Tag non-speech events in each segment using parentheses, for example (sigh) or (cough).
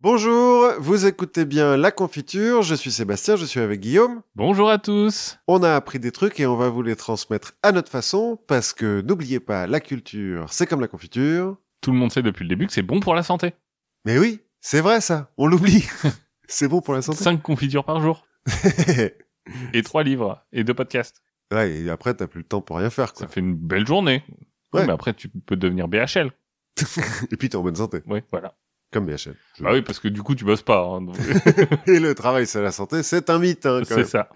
Bonjour, vous écoutez bien La Confiture, je suis Sébastien, je suis avec Guillaume. Bonjour à tous. On a appris des trucs et on va vous les transmettre à notre façon parce que n'oubliez pas, la culture, c'est comme la confiture. Tout le monde sait depuis le début que c'est bon pour la santé. Mais oui, c'est vrai ça, on l'oublie. (laughs) c'est bon pour la santé. Cinq confitures par jour. (laughs) et trois livres et deux podcasts. ouais, et après t'as plus le temps pour rien faire quoi. Ça fait une belle journée. Ouais. mais après, tu peux devenir BHL. (laughs) Et puis t'es en bonne santé, Oui, voilà. Comme BHL. Bah oui, parce que du coup, tu bosses pas. hein, donc (laughs) et le travail c'est la santé, c'est un mythe hein, c'est ça.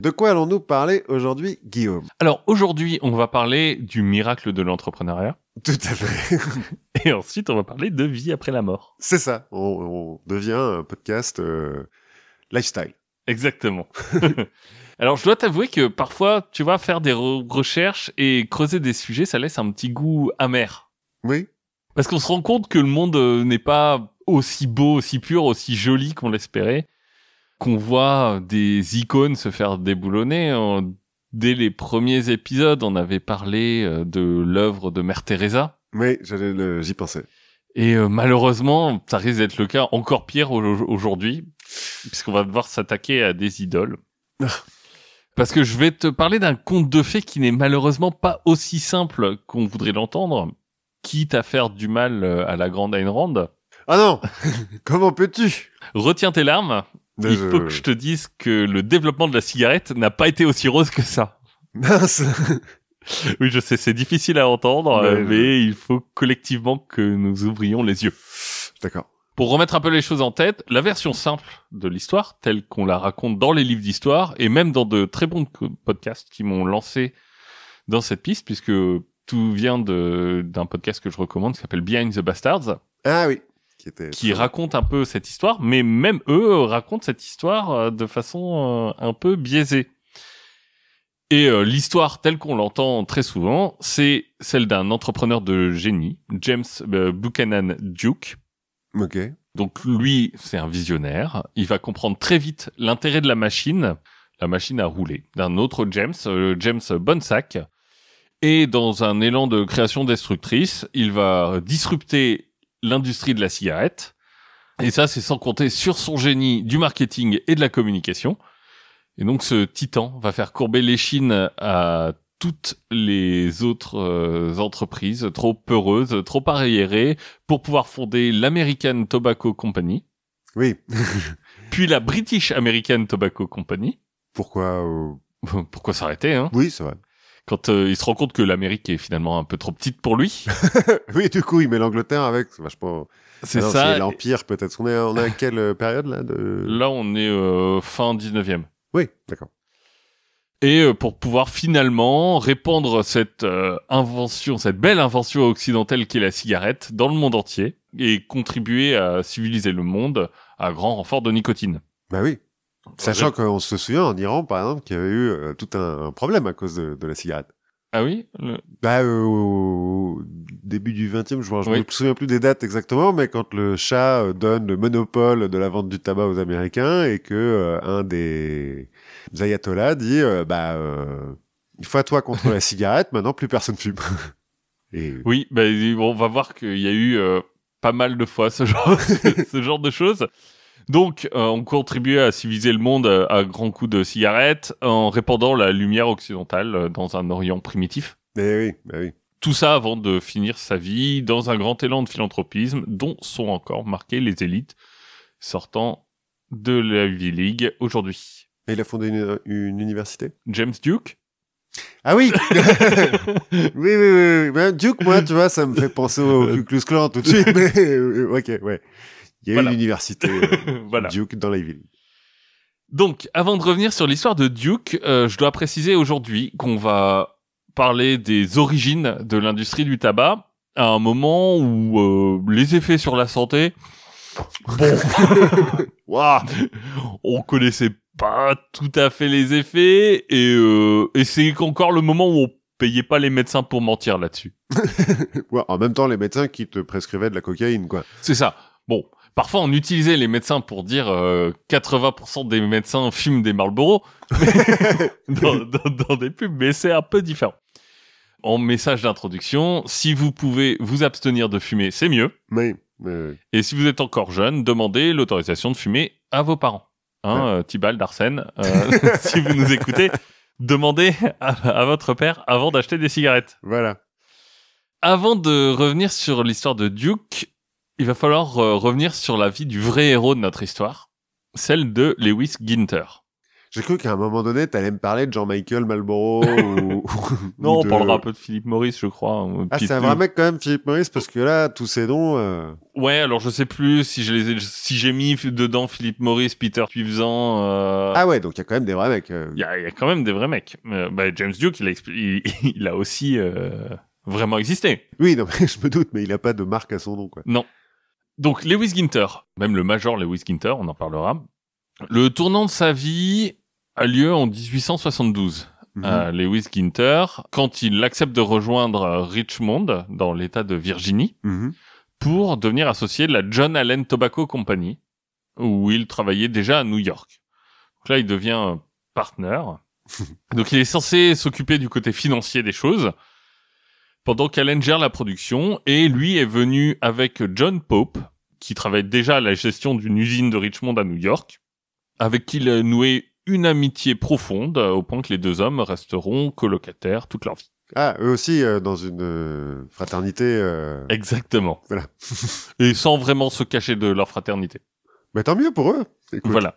De quoi allons-nous parler aujourd'hui, Guillaume? Alors aujourd'hui, on va parler du miracle de l'entrepreneuriat. Tout à fait. (laughs) Et ensuite, on va parler de vie après la mort. c'est ça, on, on devient un podcast euh, lifestyle. Exactement. (laughs) Alors, je dois t'avouer que parfois, tu vois, faire des re- recherches et creuser des sujets, ça laisse un petit goût amer. Oui Parce qu'on se rend compte que le monde euh, n'est pas aussi beau, aussi pur, aussi joli qu'on l'espérait, qu'on voit des icônes se faire déboulonner. Dès les premiers épisodes, on avait parlé euh, de l'œuvre de Mère Teresa. Oui, j'allais j'y pensais. Et euh, malheureusement, ça risque d'être le cas encore pire au- aujourd'hui, puisqu'on va devoir s'attaquer à des idoles. Parce que je vais te parler d'un conte de fées qui n'est malheureusement pas aussi simple qu'on voudrait l'entendre, quitte à faire du mal euh, à la grande Ayn Rand. Ah non (laughs) Comment peux-tu? Retiens tes larmes, il faut que je te dise que le développement de la cigarette n'a pas été aussi rose que ça. Mince (laughs) Oui, je sais, c'est difficile à entendre, Mais euh, mais il faut collectivement que nous ouvrions les yeux. D'accord. Pour remettre un peu les choses en tête, la version simple de l'histoire, telle qu'on la raconte dans les livres d'histoire, et même dans de très bons podcasts qui m'ont lancé dans cette piste, puisque tout vient de d'un podcast que je recommande, qui s'appelle Behind the Bastards, Ah oui. Qui était. qui raconte un peu cette histoire, mais même eux racontent cette histoire euh, de façon euh, un peu biaisée. Et euh, l'histoire telle qu'on l'entend très souvent, c'est celle d'un entrepreneur de génie, James Buchanan Duke, Ok. donc lui, c'est un visionnaire. Il va comprendre très vite l'intérêt de la machine, la machine à rouler, d'un autre James, euh, James Bonsack. Et dans un élan de création destructrice, il va disrupter l'industrie de la cigarette. Et ça, c'est sans compter sur son génie du marketing et de la communication. Et donc, ce titan va faire courber l'échine à toutes les autres euh, entreprises trop peureuses, trop arriérées, pour pouvoir fonder l'American Tobacco Company, Oui. (laughs) puis la British American Tobacco Company. Pourquoi euh, Pourquoi s'arrêter, hein? Oui, c'est vrai. Quand euh, il se rend compte que l'Amérique est finalement un peu trop petite pour lui. (laughs) oui, du coup, il met l'Angleterre avec. C'est vachement. C'est Ah ça. l'Empire, peut-être. On est, on est à quelle euh, période, là de... Là, on est euh, fin 19e. Oui, d'accord. Et euh, pour pouvoir finalement répandre cette euh, invention, cette belle invention occidentale qu'est la cigarette dans le monde entier et contribuer à civiliser le monde à grand renfort de nicotine. Bah oui. Sachant qu'on se souvient en Iran, par exemple, qu'il y avait eu euh, tout un, un problème à cause de, de la cigarette. Ah oui le- Bah, euh, au début du 20e, je, Oui. me souviens plus des dates exactement, mais quand le chat euh, donne le monopole de la vente du tabac aux Américains et que euh, un des ayatollahs dit, bah, une fois toi contre la (laughs) cigarette, maintenant plus personne fume. (laughs) et Oui, bah, on va voir qu'il y a eu pas mal de fois ce genre, (laughs) ce genre de choses. Donc, euh, on contribuait à civiliser le monde euh, à grands coups de cigarettes en répandant la lumière occidentale euh, dans un Orient primitif. mais oui, bah oui. Tout ça avant de finir sa vie dans un grand élan de philanthropisme dont sont encore marquées les élites sortant de la Ivy League aujourd'hui. Et il a fondé une, une université? James Duke? Ah (laughs) oui Oui, oui, oui. oui. Ben, Duke, moi, tu vois, ça me fait penser au (laughs) Ku Klux Klan tout de suite, mais euh, ok, ouais. Il y a Voilà. eu l'université euh, (laughs) Voilà. Duke dans la ville. Donc, avant de revenir sur l'histoire de Duke, euh, je dois préciser aujourd'hui qu'on va parler des origines de l'industrie du tabac à un moment où euh, les effets sur la santé, bon, (laughs) (laughs) on connaissait pas tout à fait les effets et, euh, et c'est encore le moment où on payait pas les médecins pour mentir là-dessus. Ouais, En même temps, les médecins qui te prescrivaient de la cocaïne, quoi. C'est ça. Bon, parfois on utilisait les médecins pour dire euh, 80% des médecins fument des Marlboro (laughs) dans, dans, dans des pubs, mais c'est un peu différent. En message d'introduction, si vous pouvez vous abstenir de fumer, c'est mieux. Mais Ouais. Et si vous êtes encore jeune, demandez l'autorisation de fumer à vos parents. Hein, euh, Tibal, d'Arsène, euh, (laughs) si vous nous écoutez, demandez à, à votre père avant d'acheter des cigarettes. Voilà. Avant de revenir sur l'histoire de Duke, il va falloir euh, revenir sur la vie du vrai héros de notre histoire, celle de Lewis Ginter. J'ai cru qu'à un moment donné, t'allais me parler de Jean-Michael Marlboro (laughs) ou... Non, ou on de- parlera un peu de Philippe Maurice, je crois. Ah, c'est un vrai mec quand même, Philippe Maurice, parce que là, tous ces noms... euh, Ouais, alors je sais plus si je les ai, si j'ai mis dedans Philippe Maurice, Peter Puisan. Euh... Ah ouais, donc il y a quand même des vrais mecs. euh. Il y a, il y a quand même des vrais mecs. Euh, bah, James Duke, il a, expli- il, (laughs) il a aussi euh, vraiment existé. Oui, non, mais (laughs) je me doute, mais il a pas de marque à son nom, quoi. Donc Lewis Ginter, même le major Lewis Ginter, on en parlera. Le tournant de sa vie a lieu en 1872. Mhm. Euh, Lewis Ginter, quand il accepte de rejoindre Richmond, dans l'État de Virginie, Mhm. pour devenir associé de la John Allen Tobacco Company, où il travaillait déjà à New York. Donc là, il devient partner. (laughs) Donc il est censé s'occuper du côté financier des choses, pendant qu'Allen gère la production, et lui est venu avec John Pope, qui travaille déjà à la gestion d'une usine de Richmond à New York, avec qui il a noué une amitié profonde, euh, au point que les deux hommes resteront colocataires toute leur vie. Ah, eux aussi, euh, dans une euh, fraternité... euh, Exactement. Voilà. (laughs) et sans vraiment se cacher de leur fraternité. Mais tant mieux pour eux. Écoute. Voilà.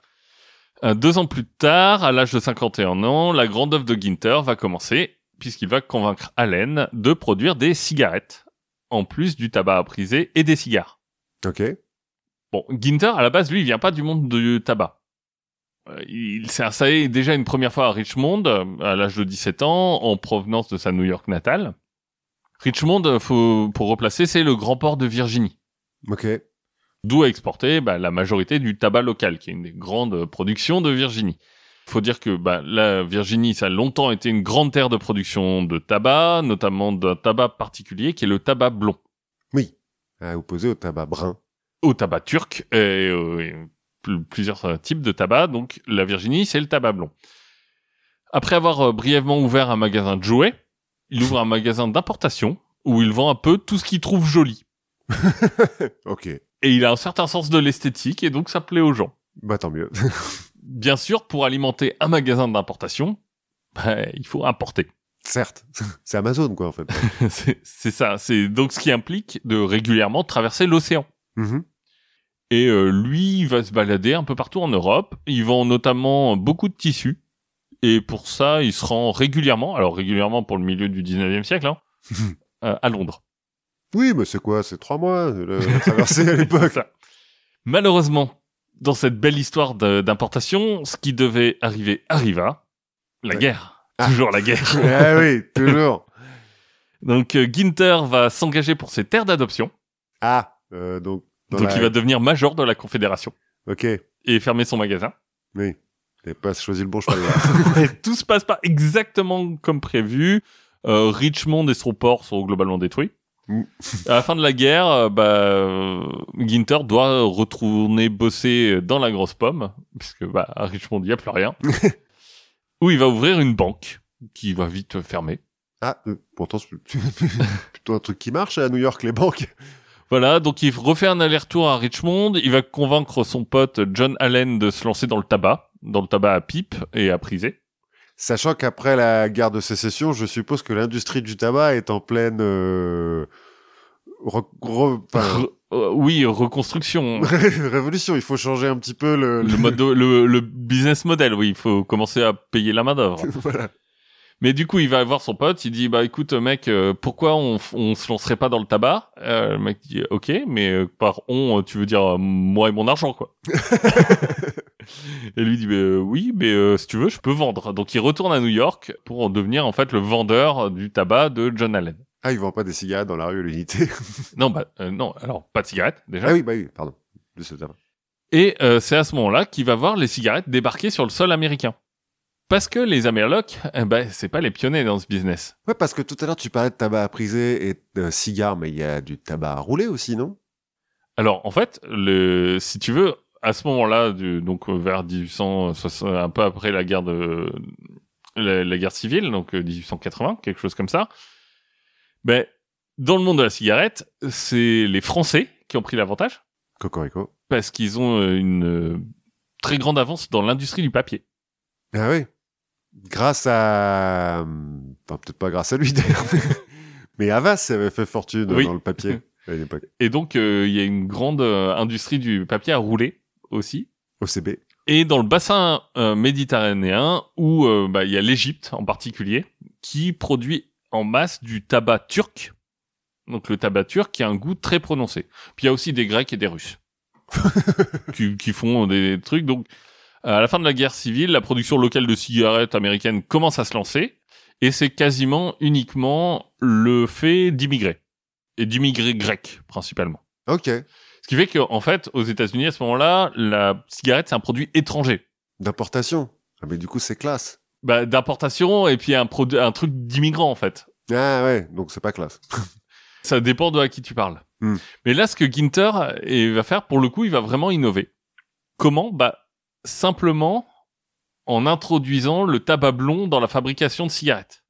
Euh, deux ans plus tard, à l'âge de 51 ans, la grande œuvre de Ginter va commencer, puisqu'il va convaincre Allen de produire des cigarettes, en plus du tabac à priser et des cigares. Ok. Bon, Ginter, à la base, lui, il vient pas du monde du tabac. Euh, Il s'est installé déjà une première fois à Richmond, euh, à l'âge de 17 ans, en provenance de sa New York natale. Richmond, euh, faut, pour replacer, c'est le grand port de Virginie. Ok. D'où a exporté bah, la majorité du tabac local, qui est une des grandes productions de Virginie. Il faut dire que bah, la Virginie, ça a longtemps été une grande terre de production de tabac, notamment d'un tabac particulier qui est le tabac blond. À opposer au tabac brun. Au tabac turc et, euh, plusieurs euh, types de tabac. Donc la Virginie, c'est le tabac blond. Après avoir euh, brièvement ouvert un magasin de jouets, il ouvre un magasin d'importation où il vend un peu tout ce qu'il trouve joli. (laughs) Ok. Et il a un certain sens de l'esthétique et donc ça plaît aux gens. Bah tant mieux. bien sûr, pour alimenter un magasin d'importation, bah, il faut importer. Certes. (laughs) C'est Amazon, quoi, en fait. (laughs) c'est ça. C'est donc ce qui implique de régulièrement traverser l'océan. Mhm. Et euh, lui, il va se balader un peu partout en Europe. Il vend notamment beaucoup de tissus. Et pour ça, il se rend régulièrement, alors régulièrement pour le milieu du 19e siècle, hein, euh, à Londres. Oui, mais c'est quoi? C'est trois mois, le, la traversée à (laughs) l'époque. Malheureusement, dans cette belle histoire d'importation, ce qui devait arriver arriva. La Ouais. guerre. Ah. Toujours la guerre. (laughs) ah oui, toujours. Donc euh, Ginter va s'engager pour ses terres d'adoption. Ah, euh, donc... Donc la- il va devenir major de la Confédération Ok. et fermer son magasin. Oui. T'avais pas choisi le bon (laughs) cheval, tout se passe pas exactement comme prévu. Euh, Richmond et son port sont globalement détruits. Mm. À la fin de la guerre, euh, bah, euh, Ginter doit retourner bosser dans la grosse pomme, puisque bah, à Richmond, il n'y a plus rien. (laughs) où il va ouvrir une banque qui va vite fermer. Ah, euh, pourtant, c'est (laughs) plutôt un truc qui marche à New York, les banques. Voilà, donc il refait un aller-retour à Richmond. Il va convaincre son pote John Allen de se lancer dans le tabac, dans le tabac à pipe et à priser. Sachant qu'après la guerre de sécession, je suppose que l'industrie du tabac est en pleine... euh, re- re- enfin, Re- euh, oui, reconstruction. (laughs) révolution. Il faut changer un petit peu le... le, mode de- le, le business model, oui, il faut commencer à payer la main d'œuvre. (laughs) voilà. Mais du coup, il va voir son pote, il dit bah écoute mec, euh, pourquoi on, on se lancerait pas dans le tabac? Euh, Le mec dit ok, mais euh, par on, euh, tu veux dire moi et mon argent quoi. (laughs) et lui dit bah, oui, mais euh, si tu veux, je peux vendre. Donc il retourne à New York pour en devenir en fait le vendeur du tabac de John Allen. Ah, ils vendent pas des cigarettes dans la rue à l'unité. (laughs) Non bah euh, non, alors pas de cigarettes déjà. ah oui, bah oui, pardon. Et euh, c'est à ce moment-là qu'il va voir les cigarettes débarquer sur le sol américain. Parce que les Amerlocs, eh ben, c'est pas les pionniers dans ce business. Ouais, parce que tout à l'heure, tu parlais de tabac à priser et de cigares, mais il y a du tabac à rouler aussi, non? Alors, en fait, le, si tu veux, à ce moment-là, du- donc euh, vers 1860, un peu après la guerre de la, la guerre civile, donc euh, 1880, quelque chose comme ça. Ben, dans le monde de la cigarette, c'est les Français qui ont pris l'avantage Cocorico. parce qu'ils ont euh, une euh, très grande avance dans l'industrie du papier. Ah oui. Grâce à, enfin peut-être pas grâce à lui (laughs) d'ailleurs, mais Havas avait fait fortune Oui. dans le papier (laughs) à une époque. Et donc, euh, il y a une grande euh, industrie du papier à rouler aussi. OCB. Et dans le bassin euh, méditerranéen, où euh, bah, il y a l'Égypte en particulier, qui produit en masse du tabac turc. Donc le tabac turc qui a un goût très prononcé. Puis il y a aussi des Grecs et des Russes (laughs) qui, qui font des trucs. Donc à la fin de la guerre civile, la production locale de cigarettes américaines commence à se lancer. Et c'est quasiment uniquement le fait d'immigrer. Et d'immigrés grecs, principalement. Ok. Ce qui fait qu'en fait, aux États-Unis, à ce moment-là, la cigarette, c'est un produit étranger. D'importation. Ah mais du coup c'est classe. Bah, d'importation et puis un, un truc d'immigrant, en fait. Ah ouais, donc c'est pas classe. (laughs) Ça dépend de à qui tu parles. Hmm. Mais là, ce que Ginter eh, va faire, pour le coup, il va vraiment innover. Comment? Bah, simplement en introduisant le tabac blond dans la fabrication de cigarettes.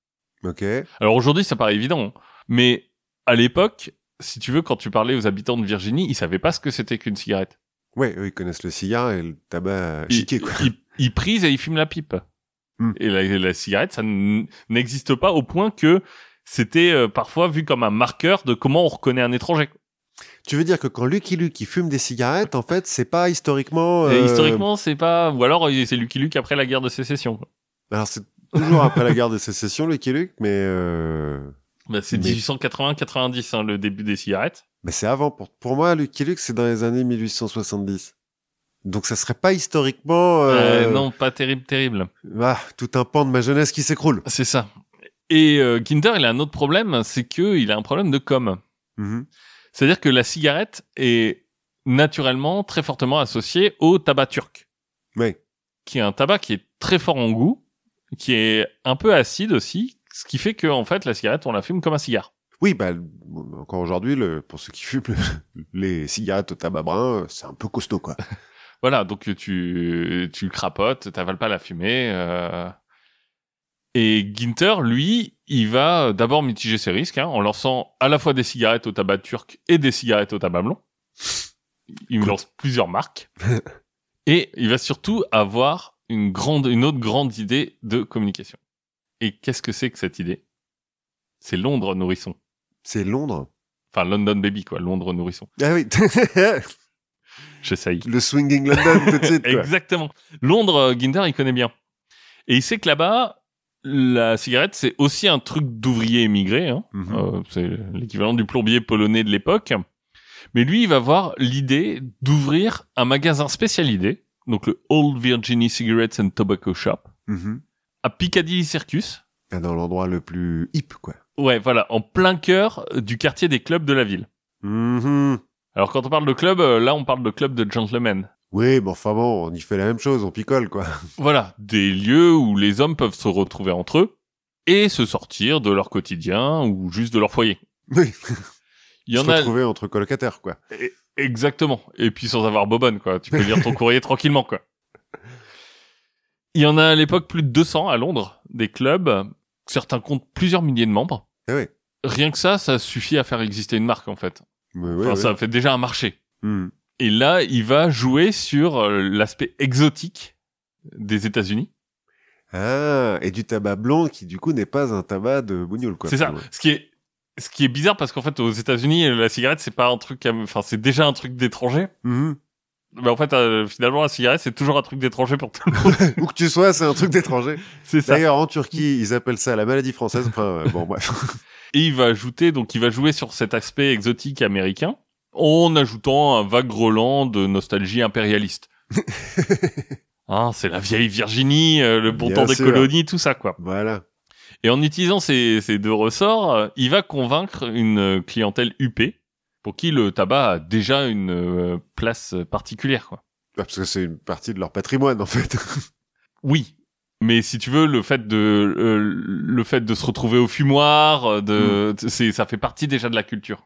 Ok. Alors aujourd'hui, ça paraît évident, hein. mais à l'époque, si tu veux, quand tu parlais aux habitants de Virginie, ils savaient pas ce que c'était qu'une cigarette. Ouais, eux ils connaissent le cigare et le tabac Ils- chiqué quoi. Ils, ils prisent et ils fument la pipe. Hmm. Et la, la cigarette, ça n'existe pas au point que c'était euh, parfois vu comme un marqueur de comment on reconnaît un étranger. Tu veux dire que quand Lucky Luke il fume des cigarettes, en fait, c'est pas historiquement. Et euh, historiquement, c'est pas. Ou alors, euh, c'est Lucky Luke après la guerre de sécession. quoi. Alors c'est toujours après la guerre de sécession, Lucky Luke, mais euh... Bah, c'est Mais- 1880-90, hein, le début des cigarettes. mais c'est avant. Pour pour moi, Lucky Luke, c'est dans les années 1870. Donc ça serait pas historiquement. Euh, Euh... non, pas terrible, terrible. Ah, tout un pan de ma jeunesse qui s'écroule. C'est ça. Et euh, Kinder, il a un autre problème, c'est que il a un problème de com. Mhm. C'est-à-dire que la cigarette est naturellement très fortement associée au tabac turc. Ouais. qui est un tabac qui est très fort en goût, qui est un peu acide aussi, ce qui fait que en fait la cigarette on la fume comme un cigare. Oui, bah encore aujourd'hui, le... pour ceux qui fument le- (laughs) les cigarettes au tabac brun, c'est un peu costaud quoi. Voilà, donc tu tu crapotes, t'avales pas la fumée. euh. Et Ginter, lui, il va d'abord mitiger ses risques hein, en lançant à la fois des cigarettes au tabac turc et des cigarettes au tabac blanc. Il Cool. lance plusieurs marques. (laughs) et il va surtout avoir une grande, une autre grande idée de communication. Et qu'est-ce que c'est que cette idée? C'est Londres nourrisson. C'est Londres? Enfin, London Baby, quoi. Londres nourrisson. Ah oui, (laughs) J'essaye. le swinging London tout de suite. (laughs) Quoi. Exactement. Londres, euh, Ginder, il connaît bien. Et il sait que là-bas, la cigarette, c'est aussi un truc d'ouvrier émigré. Hein. Mhm. Euh, c'est l'équivalent du plombier polonais de l'époque. Mais lui, il va avoir l'idée d'ouvrir un magasin spécialisé, donc le Old Virginia Cigarettes and Tobacco Shop, Mhm. à Piccadilly Circus. Dans l'endroit le plus hip, quoi. Ouais, voilà, en plein cœur du quartier des clubs de la ville. Mhm. Alors quand on parle de club, euh, là on parle de club de gentlemen. Oui, mais enfin bon, on y fait la même chose, on picole, quoi. (laughs) Voilà, des lieux où les hommes peuvent se retrouver entre eux et se sortir de leur quotidien ou juste de leur foyer. Oui. (laughs) Il y en Se a retrouver entre colocataires, quoi. exactement, et puis sans avoir bobonne quoi. Tu peux lire ton courrier (laughs) tranquillement quoi. Il y en a à l'époque plus de 200 à Londres, des clubs. Certains comptent plusieurs milliers de membres. Eh oui. Rien que ça, ça suffit à faire exister une marque en fait. Mais ouais, Enfin, ouais. ça fait déjà un marché. Mhm. Et là, il va jouer sur euh, l'aspect exotique des États-Unis. Ah, et du tabac blanc qui, du coup, n'est pas un tabac de bougnoule, quoi. C'est ça. Ce qui est, ce qui est bizarre parce qu'en fait, aux États-Unis, la cigarette, c'est pas un truc, enfin, c'est déjà un truc d'étranger. Mhm. Mais en fait, euh, finalement, la cigarette, c'est toujours un truc d'étranger pour tout le monde. (laughs) Où que tu sois, c'est un truc d'étranger. c'est ça. D'ailleurs, en Turquie, ils appellent ça la maladie française. Enfin, euh, bon, bref. (laughs) Et il va ajouter, donc, il va jouer sur cet aspect exotique américain en ajoutant un vague grelant de nostalgie impérialiste. (laughs) Hein, c'est la vieille Virginie, euh, le bon Bien temps des sûr. colonies, tout ça, quoi. voilà. Et en utilisant ces, ces deux ressorts, euh, il va convaincre une clientèle UP pour qui le tabac a déjà une euh, place particulière. Quoi. Ah, Parce que c'est une partie de leur patrimoine, en fait. Oui, mais si tu veux, le fait de euh, le fait de se retrouver au fumoir, euh, de c'est ça fait partie déjà de la culture.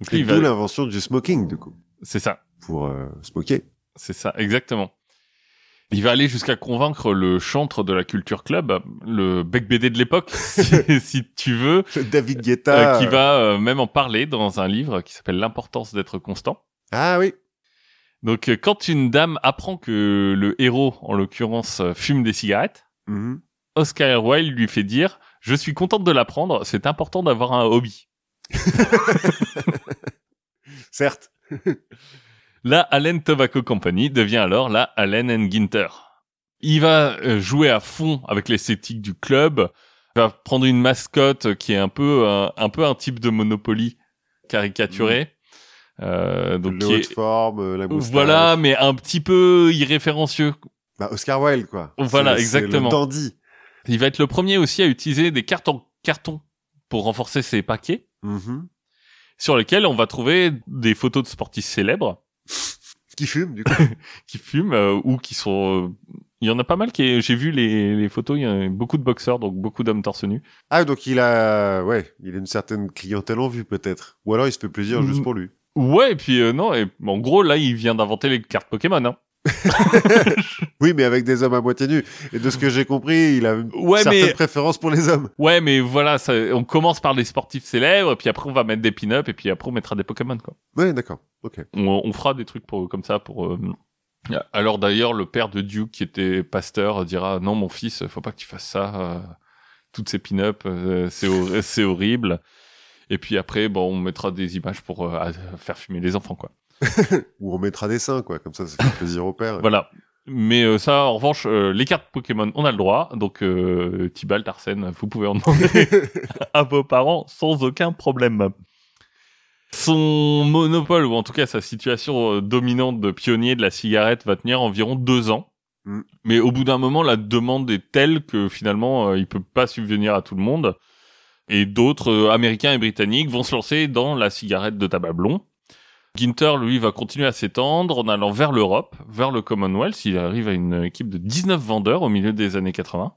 Donc C'est va- l'invention du smoking, du coup. c'est ça, Pour euh, smoker. c'est ça, exactement. Il va aller jusqu'à convaincre le chantre de la culture club, le bec BD de l'époque, (laughs) si, (laughs) si tu veux, David Guetta. euh, qui va euh, même en parler dans un livre qui s'appelle L'importance d'être constant. Ah oui. Donc, euh, quand une dame apprend que le héros, en l'occurrence, euh, fume des cigarettes, Mhm. Oscar Wilde lui fait dire « Je suis contente de l'apprendre, c'est important d'avoir un hobby. (laughs) Certes. (laughs) » La Allen Tobacco Company devient alors la Allen Ginter. Il va euh, jouer à fond avec l'esthétique du club, il va prendre une mascotte qui est un peu un, un peu un type de Monopoly caricaturé. Euh, donc le haut de forme, la voilà, mais un petit peu irréférencieux. Bah, Oscar Wilde, quoi. Voilà, exactement. le dandy. Il va être le premier aussi à utiliser des cartes en carton pour renforcer ses paquets, Mhm. sur lesquels on va trouver des photos de sportifs célèbres (laughs) Qui fume, du coup. (laughs) qui fument euh, ou qui sont. euh, Il y en a pas mal qui. J'ai vu les, les photos. Il y a beaucoup de boxeurs, donc beaucoup d'hommes torse nu. ah, donc il a, ouais, il a une certaine clientèle en vue, peut-être. Ou alors il se fait plaisir Mm. juste pour lui. Ouais, et puis euh, non, et en gros là, il vient d'inventer les cartes Pokémon. Hein. (laughs) Oui, mais avec des hommes à moitié nus. Et de ce que j'ai compris, il a une Ouais, certaine mais- préférence pour les hommes. Ouais, mais voilà, ça, on commence par des sportifs célèbres, et puis après on va mettre des pin-up, et puis après on mettra des Pokémon quoi. Ouais, d'accord. Ok. On, on fera des trucs pour comme ça pour. euh, Alors d'ailleurs, le père de Duke qui était pasteur dira non mon fils, faut pas que tu fasses ça. euh, toutes ces pin-up, euh, c'est hor- c'est horrible. Et puis après, bon, on mettra des images pour euh, faire fumer les enfants quoi. (laughs) Ou on mettra des seins, quoi. Comme ça, ça fait plaisir au père. Voilà. Mais euh, ça, en revanche, euh, les cartes Pokémon, on a le droit. Donc, euh, Tibalt, Arsène, vous pouvez en demander (laughs) à vos parents sans aucun problème. Son monopole, ou en tout cas sa situation euh, dominante de pionnier de la cigarette, va tenir environ deux ans. Mm. Mais au bout d'un moment, la demande est telle que finalement, euh, il peut pas subvenir à tout le monde. Et d'autres, euh, Américains et Britanniques, vont se lancer dans la cigarette de tabac blond. Ginter, lui, va continuer à s'étendre en allant vers l'Europe, vers le Commonwealth. Il arrive à une équipe de 19 vendeurs au milieu des années 80.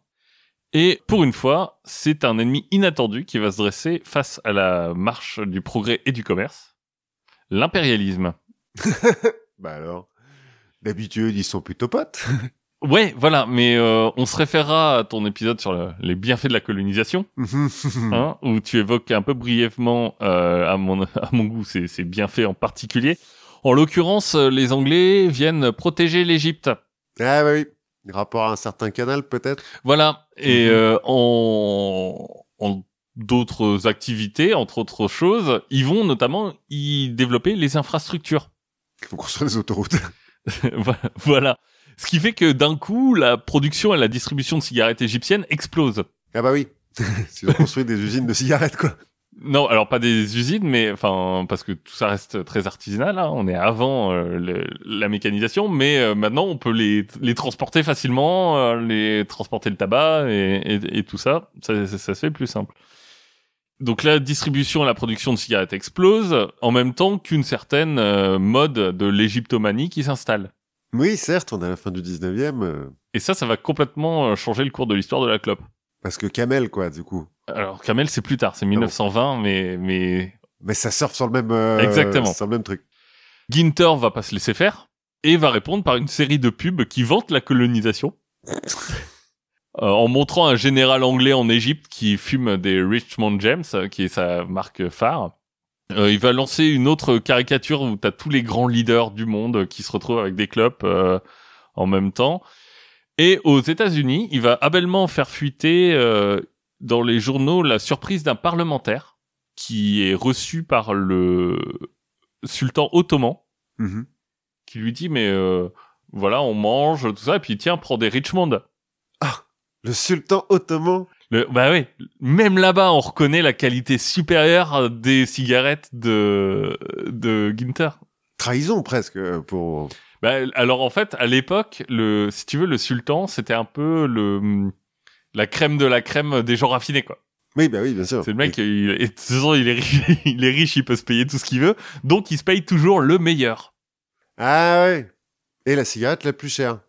Et pour une fois, c'est un ennemi inattendu qui va se dresser face à la marche du progrès et du commerce. L'impérialisme. (laughs) Bah alors. D'habitude, ils sont plutôt potes. (laughs) Ouais, voilà, mais euh, on se référera à ton épisode sur le- les bienfaits de la colonisation, (laughs) hein, où tu évoques un peu brièvement, euh, à, mon, (laughs) à mon goût, ces, ces bienfaits en particulier. En l'occurrence, euh, les Anglais viennent protéger l'Égypte. ah, bah oui. Rapport à un certain canal, peut-être. Voilà. Et Mhm. euh, en, en d'autres activités, entre autres choses, ils vont notamment y développer les infrastructures. Il faut construire des autoroutes. (laughs) voilà. Ce qui fait que d'un coup, la production et la distribution de cigarettes égyptiennes explosent. ah bah oui. (laughs) Ils ont construit des usines de cigarettes, quoi. Non, alors pas des usines, mais enfin parce que tout ça reste très artisanal. Hein, on est avant euh, le- la mécanisation, mais euh, maintenant on peut les, les transporter facilement, euh, les transporter le tabac et, et, et tout ça. Ça, ça, ça se fait plus simple. Donc la distribution et la production de cigarettes explosent en même temps qu'une certaine mode de l'égyptomanie qui s'installe. Oui, certes, on est à la fin du 19e. euh, Et ça, ça va complètement euh, changer le cours de l'histoire de la clope. parce que Camel, quoi, du coup. Alors Camel, c'est plus tard, c'est 1920, mais mais Mais ça surfe sur le même, euh, Exactement. sur le même truc. Ginter va pas se laisser faire et va répondre par une série de pubs qui vantent la colonisation. (laughs) Euh, en montrant un général anglais en Égypte qui fume des Richmond Gems, euh, qui est sa marque phare. Euh, il va lancer une autre caricature où t'as tous les grands leaders du monde qui se retrouvent avec des clopes euh, en même temps. Et aux États-Unis, il va habilement faire fuiter euh, dans les journaux la surprise d'un parlementaire qui est reçu par le sultan ottoman Mhm. qui lui dit mais euh, voilà on mange tout ça et puis tiens prends des Richmond Le sultan ottoman. Le, bah oui même là-bas on reconnaît la qualité supérieure des cigarettes de de Ginter Trahison, presque, euh, pour... bah, alors en fait à l'époque le si tu veux le sultan c'était un peu le la crème de la crème des gens raffinés quoi Oui, bah oui, bien sûr. c'est le mec il, et de toute façon, il est riche (laughs) il est riche il peut se payer tout ce qu'il veut donc il se paye toujours le meilleur Ah ouais. Et la cigarette la plus chère?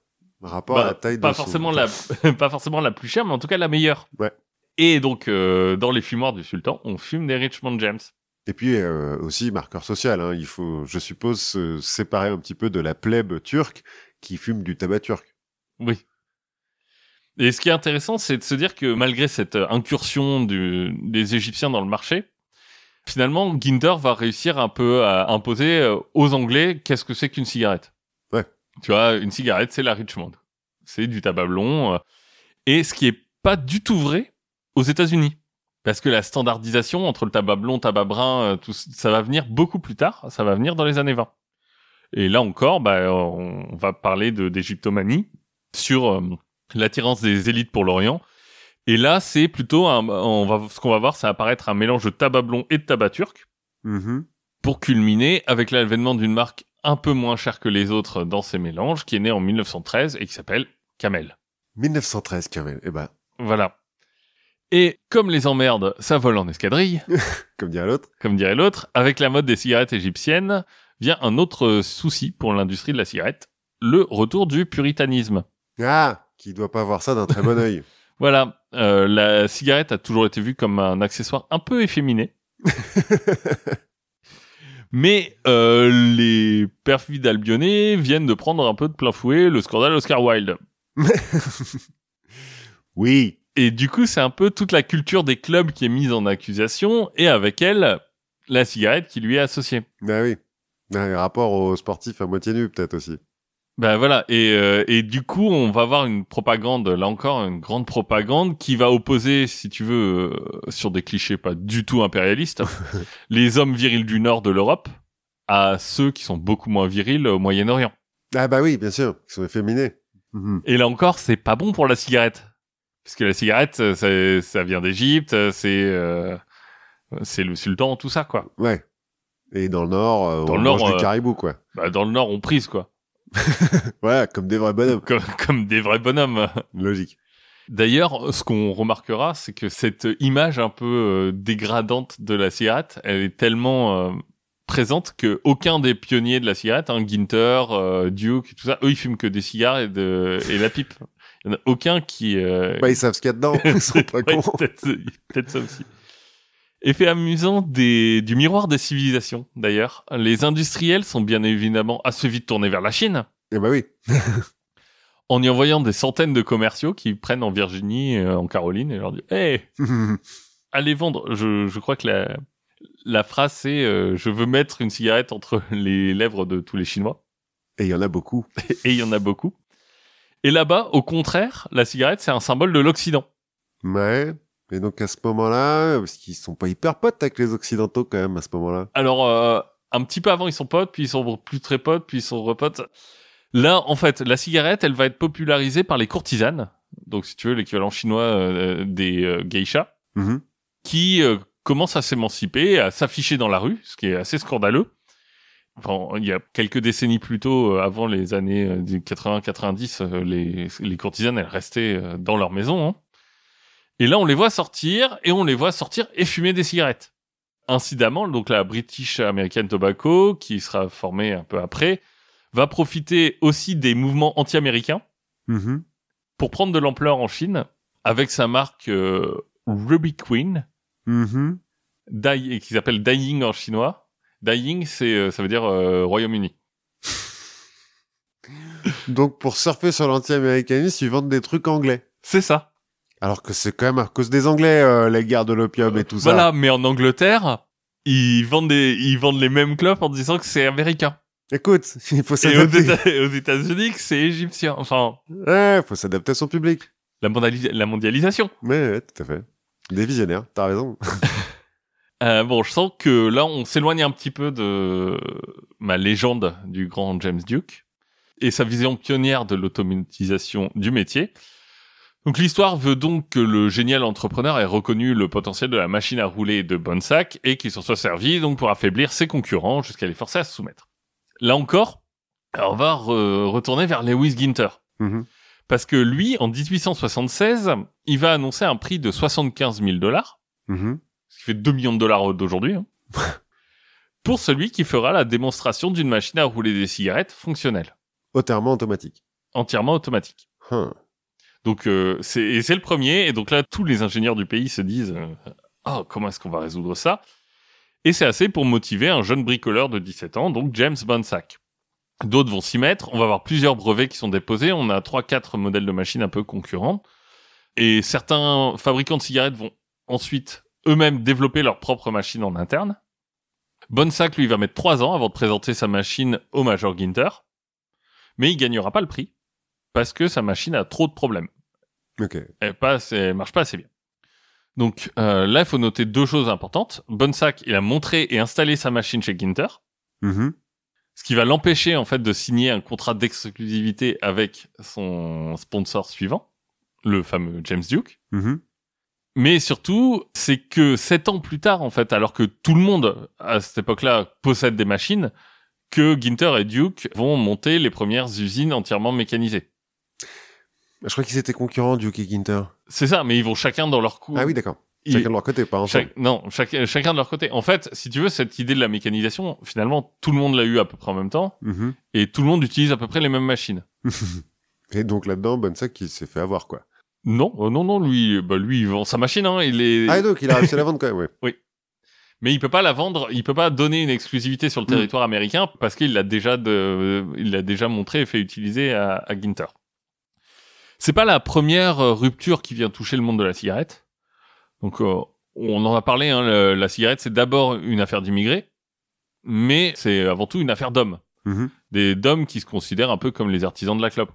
Rapport Bah, à la taille pas de son- forcément la (laughs) pas forcément la plus chère mais en tout cas la meilleure Ouais. et donc euh, dans les fumoirs du sultan on fume des Richmond Gems Et puis euh, aussi marqueur social. Hein. Il faut, je suppose, se séparer un petit peu de la plèbe turque qui fume du tabac turc. Oui. Et ce qui est intéressant, c'est de se dire que malgré cette euh, incursion du, des Égyptiens dans le marché, finalement, Ginter va réussir un peu à imposer aux Anglais qu'est-ce que c'est qu'une cigarette? Tu vois, une cigarette, c'est la Richmond. C'est du tabac blond. euh, et ce qui est pas du tout vrai aux États-Unis. Parce que la standardisation entre le tabac blond, tabac brun, euh, tout, ça va venir beaucoup plus tard. Ça va venir dans les années 20. Et là encore, bah, on va parler de d'égyptomanie sur euh, l'attirance des élites pour l'Orient. Et là, c'est plutôt un, on va, ce qu'on va voir, ça va apparaître un mélange de tabac blond et de tabac turc Mhm. pour culminer avec l'avènement d'une marque un peu moins chère que les autres dans ces mélanges, qui est née en 1913 et qui s'appelle Camel. 1913, Kamel. Eh ben, Voilà. Et comme les emmerdes, ça vole en escadrille, (laughs) comme dirait l'autre. comme dirait l'autre, avec la mode des cigarettes égyptiennes, vient un autre souci pour l'industrie de la cigarette, le retour du puritanisme. Ah, qui doit pas voir ça d'un très bon (laughs) œil. Voilà, euh, la cigarette a toujours été vue comme un accessoire un peu efféminé. (laughs) Mais euh, les perfides albionnés viennent de prendre un peu de plein fouet le scandale Oscar Wilde. (laughs) oui. Et du coup, c'est un peu toute la culture des clubs qui est mise en accusation, et avec elle, la cigarette qui lui est associée. Bah oui. Un rapport aux sportifs à moitié nus, peut-être aussi. Ben voilà, et, euh, et du coup, on va avoir une propagande, là encore, une grande propagande qui va opposer, si tu veux, euh, sur des clichés pas du tout impérialistes, (laughs) les hommes virils du nord de l'Europe à ceux qui sont beaucoup moins virils au Moyen-Orient. Ah bah oui, bien sûr. Ils sont efféminés. Mhm. Et là encore, c'est pas bon pour la cigarette. Parce que la cigarette, euh, ça, ça vient d'Égypte, c'est euh, c'est le sultan, tout ça, quoi. Ouais. Et dans le nord, euh, Dans on le nord, mange euh, du caribou, quoi. Bah, dans le nord, on prise, quoi. (laughs) Ouais, comme des vrais bonhommes. Comme, comme des vrais bonhommes. Logique. D'ailleurs, ce qu'on remarquera, c'est que cette image un peu euh, dégradante de la cigarette, elle est tellement euh, présente que aucun des pionniers de la cigarette, hein, Ginter, euh, Duke, tout ça, eux ils fument que des cigares et, de, et la pipe. Il y en a aucun qui. euh, Bah, ils savent ce qu'il y a dedans. (laughs) Ils sont pas Ouais, cons. peut-être peut-être ça aussi. Effet amusant des, du miroir des civilisations, d'ailleurs. Les industriels sont bien évidemment assez vite tournés vers la Chine, Eh bah oui. (laughs) en y envoyant des centaines de commerciaux qui prennent en Virginie, euh, en Caroline, et leur disent Hey, (laughs) allez vendre. Je, je crois que la, la phrase c'est euh, Je veux mettre une cigarette entre les lèvres de tous les Chinois. Et il y en a beaucoup. (laughs) Et il y en a beaucoup. Et là-bas, au contraire, la cigarette, c'est un symbole de l'Occident. Ouais. Et donc à ce moment-là, parce qu'ils sont pas hyper potes avec les occidentaux quand même à ce moment-là. Alors, euh, un petit peu avant, ils sont potes, puis ils sont plus très potes, puis ils sont repotes. Là, en fait, la cigarette, elle va être popularisée par les courtisanes. Donc, si tu veux, l'équivalent chinois euh, des euh, geishas, Mhm. qui euh, commencent à s'émanciper, à s'afficher dans la rue, ce qui est assez scandaleux. Enfin, il y a quelques décennies plus tôt, euh, avant les années euh, du 80-90, euh, les, les courtisanes, elles restaient dans leur maison. hein. Et là, on les voit sortir, et on les voit sortir et fumer des cigarettes. Incidemment, donc la British American Tobacco, qui sera formée un peu après, va profiter aussi des mouvements anti-américains Mhm. pour prendre de l'ampleur en Chine avec sa marque euh, Ruby Queen, Mhm. Dai- qui s'appelle Dying en chinois. Dying, c'est euh, ça veut dire euh, Royaume-Uni. (laughs) Donc pour surfer sur l'anti-américanisme, ils vendent des trucs anglais. C'est ça. Alors que c'est quand même à cause des Anglais, euh, les guerres de l'opium et tout ça. Voilà, mais en Angleterre, ils vendent des, ils vendent les mêmes clopes en disant que c'est américain. Écoute, (laughs) il faut Et aux, s'adapter. Éta- aux États-Unis, que c'est égyptien. Enfin, Ouais, faut s'adapter à son public. la, mondialis- la mondialisation. Ouais, ouais, tout à fait. Des visionnaires, t'as raison. (laughs) Euh, bon, je sens que là, on s'éloigne un petit peu de ma légende du grand James Duke et sa vision pionnière de l'automatisation du métier. Donc l'histoire veut donc que le génial entrepreneur ait reconnu le potentiel de la machine à rouler de Bonsac et qu'il s'en soit servi donc pour affaiblir ses concurrents jusqu'à les forcer à se soumettre. Là encore, on va re- retourner vers Lewis Ginter. Mhm. Parce que lui, en 1876, il va annoncer un prix de 75 000 dollars Mhm. ce qui fait 2 millions de dollars d'aujourd'hui, hein, (laughs) pour celui qui fera la démonstration d'une machine à rouler des cigarettes fonctionnelle, Entièrement automatique. entièrement automatique. Hein. Donc euh, c'est le premier, et donc là tous les ingénieurs du pays se disent ah comment est-ce qu'on va résoudre ça? Et c'est assez pour motiver un jeune bricoleur de 17 ans, donc James Bonsack. D'autres vont s'y mettre. On va avoir plusieurs brevets qui sont déposés. On a trois, quatre modèles de machines un peu concurrents. Et certains fabricants de cigarettes vont ensuite eux-mêmes développer leur propre machine en interne. Bonsac, lui, va mettre trois ans avant de présenter sa machine au Major Ginter. Mais il gagnera pas le prix. Parce que sa machine a trop de problèmes. Ok. Elle, pas, elle marche pas assez bien. Donc euh, là, il faut noter deux choses importantes. Bonsac, il a montré et installé sa machine chez Ginter, Mhm. ce qui va l'empêcher en fait de signer un contrat d'exclusivité avec son sponsor suivant, le fameux James Duke. Mhm. Mais surtout, c'est que sept ans plus tard, en fait, alors que tout le monde à cette époque-là possède des machines, que Ginter et Duke vont monter les premières usines entièrement mécanisées. Je crois qu'ils étaient concurrents, Duke et Ginter. C'est ça, mais ils vont chacun dans leur coup. Ah oui, d'accord. Chacun de leur côté, pas ensemble. Non, chaque- chacun de leur côté. En fait, si tu veux, cette idée de la mécanisation, finalement, tout le monde l'a eu à peu près en même temps, Mhm. et tout le monde utilise à peu près les mêmes machines. (laughs) Et donc là-dedans, Bonsac qui s'est fait avoir, quoi. Non, euh, non, non, lui, bah lui, il vend sa machine, hein, il est, Ah, et donc il a réussi à la vendre quand même, ouais. (laughs) mais il peut pas la vendre, il peut pas donner une exclusivité sur le Mm. territoire américain parce qu'il l'a déjà de, il l'a déjà montré et fait utiliser à, à Ginter. C'est pas la première euh, rupture qui vient toucher le monde de la cigarette. Donc, euh, on en a parlé, hein, le- la cigarette, c'est d'abord une affaire d'immigrés, mais c'est avant tout une affaire d'hommes. Mhm. des d'hommes qui se considèrent un peu comme les artisans de la clope.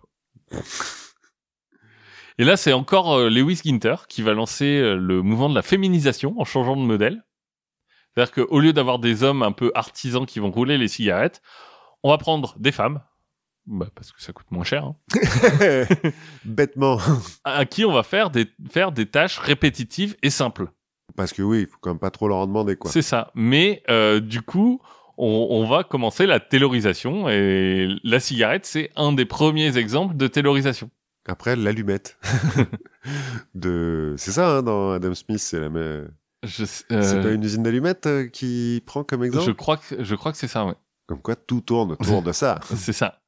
Et là, c'est encore euh, Lewis Ginter qui va lancer euh, le mouvement de la féminisation en changeant de modèle. C'est-à-dire qu'au lieu d'avoir des hommes un peu artisans qui vont rouler les cigarettes, on va prendre des femmes, bah, parce que ça coûte moins cher, hein, (laughs) Bêtement. à qui on va faire des, faire des tâches répétitives et simples. Parce que oui, il faut quand même pas trop leur en demander, quoi. C'est ça. Mais euh, du coup, on, on va commencer la taylorisation et la cigarette, c'est un des premiers exemples de taylorisation. Après, l'allumette. (laughs) de... C'est ça, hein, dans Adam Smith, c'est la même... Je, C'est euh, pas une usine d'allumettes euh, qui prend comme exemple? Je crois que je crois que c'est ça, ouais. Comme quoi, tout tourne autour (laughs) de ça. c'est ça.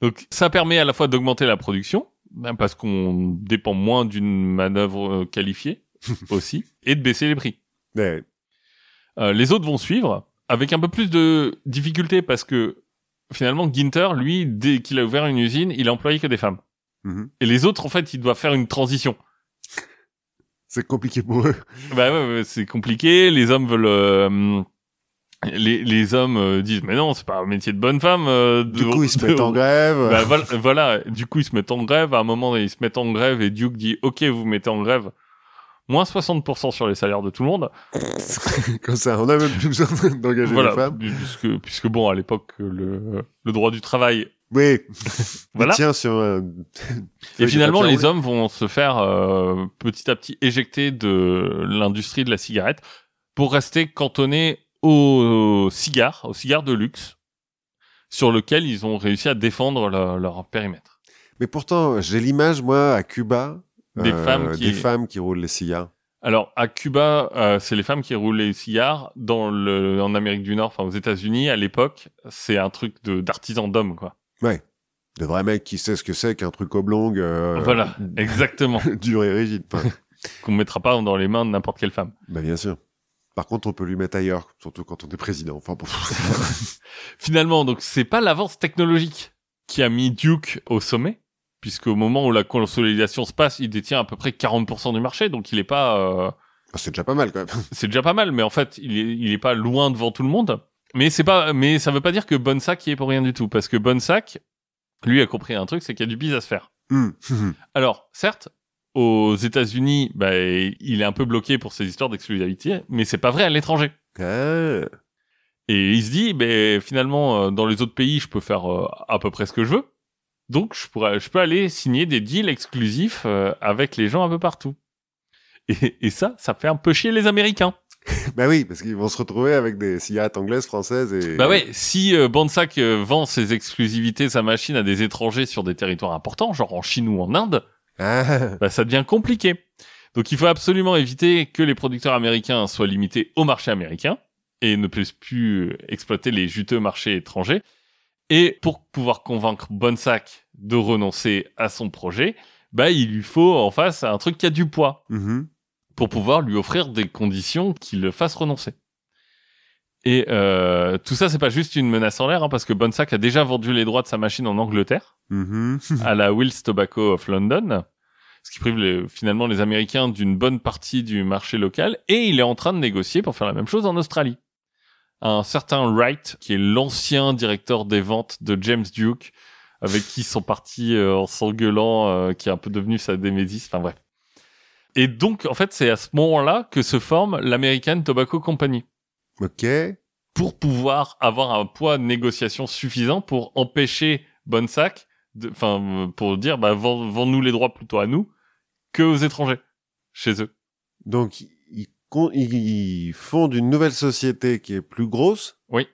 Donc ça permet à la fois d'augmenter la production ben, parce qu'on dépend moins d'une manœuvre euh, qualifiée (laughs) aussi et de baisser les prix. Euh, les autres vont suivre avec un peu plus de difficulté parce que finalement Ginter, lui, dès qu'il a ouvert une usine, il a employé que des femmes. mhm. Et les autres, en fait, ils doivent faire une transition. c'est compliqué pour eux. Bah ouais, c'est compliqué. Les hommes veulent. euh, les, les hommes euh, disent mais non, c'est pas un métier de bonne femme. euh, Du coup, ils se de- mettent en grève. Bah, voilà, voilà. Du coup, ils se mettent en grève. À un moment, ils se mettent en grève et Duke dit ok, vous mettez en grève. Moins 60% sur les salaires de tout le monde. (laughs) Comme ça, on a même plus besoin (laughs) d'engager Voilà, les femmes. puisque, puisque bon, à l'époque, le, le droit du travail, Oui. (laughs) voilà. Il tient sur un... Et finalement, les hommes hommes vont se faire euh, petit à petit éjecter de l'industrie de la cigarette pour rester cantonnés aux cigares, aux cigares de luxe, sur lequel ils ont réussi à défendre leur, leur périmètre. Mais pourtant, j'ai l'image, moi, à Cuba, Des euh, femmes qui- des femmes qui roulent les cigares. Alors à Cuba, euh, c'est les femmes qui roulent les cigares. Dans le, en Amérique du Nord, enfin aux États-Unis, à l'époque, c'est un truc de d'artisan d'hommes, quoi. Ouais. De vrais mecs qui savent ce que c'est qu'un truc oblong, euh, Voilà, (laughs) exactement. dur et rigide. (laughs) Qu'on mettra pas dans les mains de n'importe quelle femme. bah, bien sûr. Par contre, on peut lui mettre ailleurs, surtout quand on est président. Enfin, bon. (laughs) Finalement, donc c'est pas l'avance technologique qui a mis Duke au sommet, puisque au moment où la consolidation se passe, il détient à peu près 40% du marché, donc il est pas, euh, Bah, c'est déjà pas mal, quand même. (laughs) c'est déjà pas mal, mais en fait, il est, il est pas loin devant tout le monde. Mais c'est pas, mais ça veut pas dire que Bonsac y est pour rien du tout, parce que Bonsac, lui a compris un truc, c'est qu'il y a du biz à se faire. Hum, (laughs) Alors, certes, aux États-Unis, bah, il est un peu bloqué pour ces histoires d'exclusivité, mais c'est pas vrai à l'étranger. Ah. Et il se dit, ben finalement, euh, dans les autres pays, je peux faire euh, à peu près ce que je veux. Donc, je pourrais, je peux aller signer des deals exclusifs euh, avec les gens un peu partout. Et, et ça, ça fait un peu chier les Américains. (laughs) Bah oui, parce qu'ils vont se retrouver avec des cigarettes anglaises, françaises et... Bah ouais, si euh, Bansac vend ses exclusivités, sa machine à des étrangers sur des territoires importants, genre en Chine ou en Inde, Ah. bah, ça devient compliqué. Donc il faut absolument éviter que les producteurs américains soient limités au marché américain et ne puissent plus exploiter les juteux marchés étrangers. Et pour pouvoir convaincre Bonsac de renoncer à son projet, bah il lui faut en face un truc qui a du poids Mhm. pour pouvoir lui offrir des conditions qui le fassent renoncer. Et euh, tout ça, c'est pas juste une menace en l'air, hein, parce que Bonsack a déjà vendu les droits de sa machine en Angleterre, Mhm. à la Wills Tobacco of London, ce qui prive les- finalement les Américains d'une bonne partie du marché local, et il est en train de négocier pour faire la même chose en Australie. Un certain Wright, qui est l'ancien directeur des ventes de James Duke, avec qui ils sont partis euh, en s'engueulant, euh, qui est un peu devenu sa démésis, enfin bref. Et donc, en fait, c'est à ce moment-là que se forme l'American Tobacco Company Ok. pour pouvoir avoir un poids de négociation suffisant pour empêcher Bonsack, de- enfin, pour dire, bah, vend- vends-nous les droits plutôt à nous que aux étrangers, chez eux. Donc, ils, ils fondent une nouvelle société qui est plus grosse. Oui.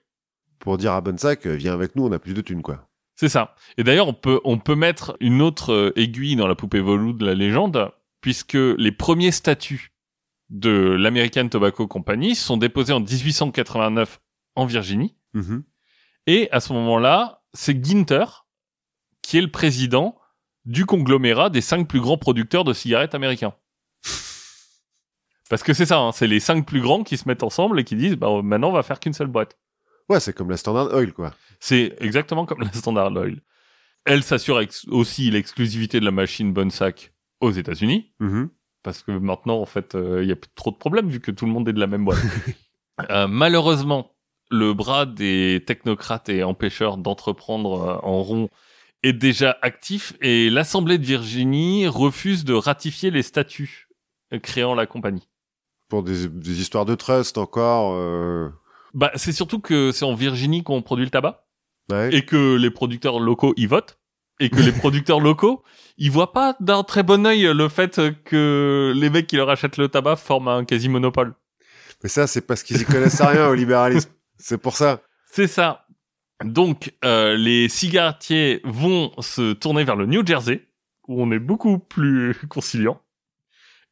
Pour dire à Bonsack, euh, viens avec nous, on a plus de thunes, quoi. C'est ça. Et d'ailleurs, on peut, on peut mettre une autre euh, aiguille dans la poupée Volou de la légende, puisque les premiers statuts de l'American Tobacco Company sont déposés en 1889 en Virginie. Mhm. Et à ce moment-là, c'est Ginter qui est le président du conglomérat des cinq plus grands producteurs de cigarettes américains. Parce que c'est ça, hein, c'est les cinq plus grands qui se mettent ensemble et qui disent, bah, maintenant on va faire qu'une seule boîte. Ouais, c'est comme la Standard Oil, quoi. C'est exactement comme la Standard Oil. Elle s'assure aussi l'exclusivité de la machine Bonsack aux États-Unis, Mhm. Parce que maintenant, en fait, euh, il y a plus trop de problèmes vu que tout le monde est de la même boîte. (laughs) Euh, malheureusement, le bras des technocrates et empêcheurs d'entreprendre euh, en rond est déjà actif et l'Assemblée de Virginie refuse de ratifier les statuts créant la compagnie. Pour des, des histoires de trust encore. euh, Bah, c'est surtout que c'est en Virginie qu'on produit le tabac. Ouais. et que les producteurs locaux y votent et que les producteurs locaux ils voient pas d'un très bon œil le fait que les mecs qui leur achètent le tabac forment un quasi monopole. Mais ça, c'est parce qu'ils y connaissent rien au libéralisme. C'est pour ça. C'est ça. Donc euh, les cigarettiers vont se tourner vers le New Jersey où on est beaucoup plus (laughs) conciliant.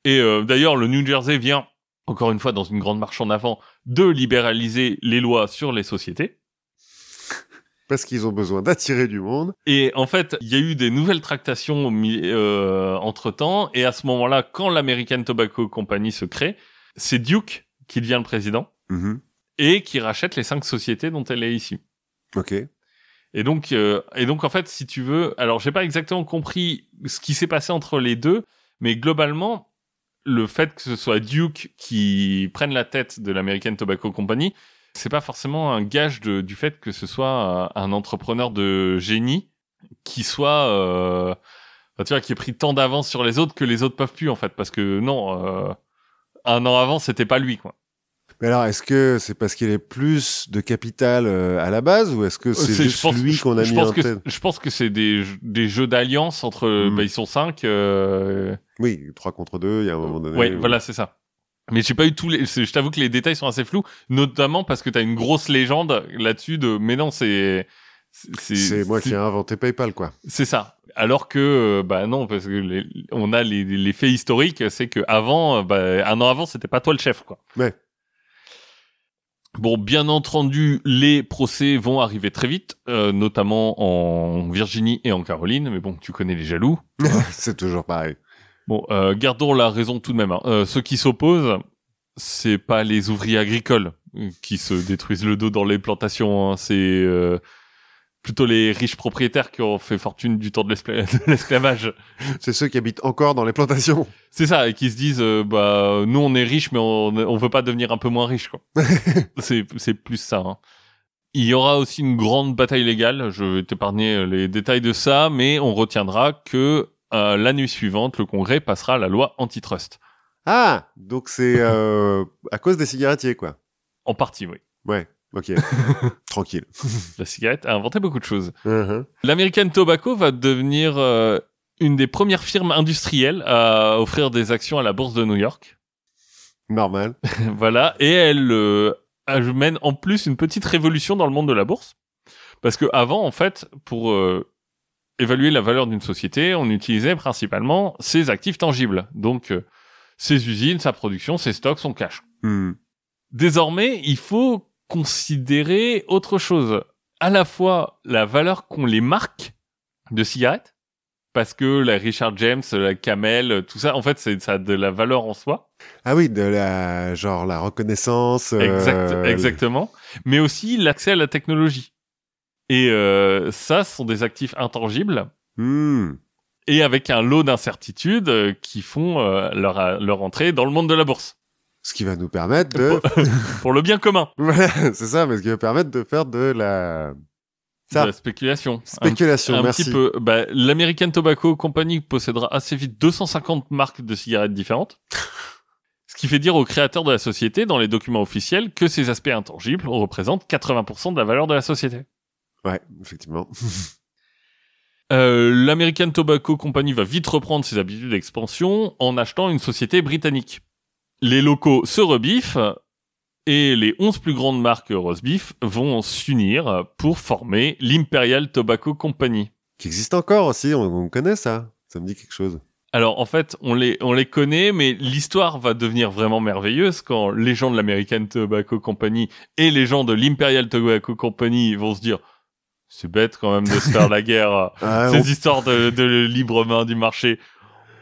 Et euh, d'ailleurs le New Jersey vient encore une fois dans une grande marche en avant de libéraliser les lois sur les sociétés. Parce qu'ils ont besoin d'attirer du monde. Et en fait, il y a eu des nouvelles tractations euh, entre temps. Et à ce moment-là, quand l'American Tobacco Company se crée, c'est Duke qui devient le président Mhm. et qui rachète les cinq sociétés dont elle est issue. Ok. Et donc, euh, et donc en fait, si tu veux, alors j'ai pas exactement compris ce qui s'est passé entre les deux, mais globalement, le fait que ce soit Duke qui prenne la tête de l'American Tobacco Company, c'est pas forcément un gage de, du fait que ce soit un, un entrepreneur de génie qui soit, euh, tu vois, qui ait pris tant d'avance sur les autres que les autres peuvent plus en fait, parce que non, euh, un an avant, c'était pas lui quoi. Mais alors, est-ce que c'est parce qu'il a plus de capital euh, à la base ou est-ce que c'est C'est- juste lui qu'on a je mis pense en que tête je pense que c'est des jeux- des jeux d'alliance entre Mm. bah, ils sont cinq euh, Oui, 3 contre 2, il y a un moment donné. ouais où- voilà c'est ça mais j'ai pas eu tous les je t'avoue que les détails sont assez flous notamment parce que t'as une grosse légende là-dessus de mais non c'est c'est C'est moi qui ai inventé PayPal, quoi. c'est ça alors que euh, bah non parce que les- on a les, les faits historiques c'est que avant euh, bah, un an avant c'était pas toi le chef quoi Ouais. Bon, bien entendu, les procès vont arriver très vite, euh, notamment en Virginie et en Caroline, mais bon, tu connais les jaloux. (laughs) c'est toujours pareil. Bon, euh, gardons la raison tout de même. hein. Euh, ceux qui s'opposent, c'est pas les ouvriers agricoles qui se détruisent le dos dans les plantations, hein. c'est euh, plutôt les riches propriétaires qui ont fait fortune du temps (laughs) de l'esclavage. C'est ceux qui habitent encore dans les plantations. C'est ça, et qui se disent, euh, bah, nous on est riches, mais on, on veut pas devenir un peu moins riches, (laughs) c'est, plus ça. hein. Il y aura aussi une grande bataille légale. Je vais t'épargner les détails de ça, mais on retiendra que euh, la nuit suivante, le Congrès passera la loi antitrust. Ah, donc c'est euh, à cause des cigarettiers, quoi. En partie, oui. Ouais, ok. (laughs) Tranquille. La cigarette a inventé beaucoup de choses. Mhm. L'American Tobacco va devenir euh, une des premières firmes industrielles à offrir des actions à la bourse de New York. Normal. (laughs) voilà, et elle euh, mène en plus une petite révolution dans le monde de la bourse. Parce que avant, en fait, pour euh, évaluer la valeur d'une société, on utilisait principalement ses actifs tangibles. Donc, euh, ses usines, sa production, ses stocks, son cash. Hmm. Désormais, il faut considérer autre chose. À la fois la valeur qu'ont les marques de cigarettes parce que la Richard James, la Camel, tout ça, en fait, c'est ça a de la valeur en soi. Ah oui, de la genre la reconnaissance. euh, Exact, exactement. Mais aussi l'accès à la technologie. Et euh, ça, ce sont des actifs intangibles hmm. et avec un lot d'incertitudes euh, qui font euh, leur, leur entrée dans le monde de la bourse. Ce qui va nous permettre de. (laughs) Pour le bien commun. voilà, c'est ça, mais ce qui va permettre de faire de la Ça. De la spéculation. spéculation. Un, un merci. petit peu. Bah, L'American Tobacco Company possédera assez vite 250 marques de cigarettes différentes. (laughs) Ce qui fait dire aux créateurs de la société, dans les documents officiels, que ces aspects intangibles représentent 80% de la valeur de la société. Ouais, effectivement. (laughs) Euh, L'American Tobacco Company va vite reprendre ses habitudes d'expansion en achetant une société britannique. Les locaux se rebiffent et les 11 plus grandes marques roast beef vont s'unir pour former l'Imperial Tobacco Company. Qui existe encore aussi, on, on connaît ça. Ça me dit quelque chose. Alors en fait, on les on les connaît, mais l'histoire va devenir vraiment merveilleuse quand les gens de l'American Tobacco Company et les gens de l'Imperial Tobacco Company vont se dire c'est bête quand même de se faire la guerre, (laughs) Ah, ces histoires de, de libre main du marché.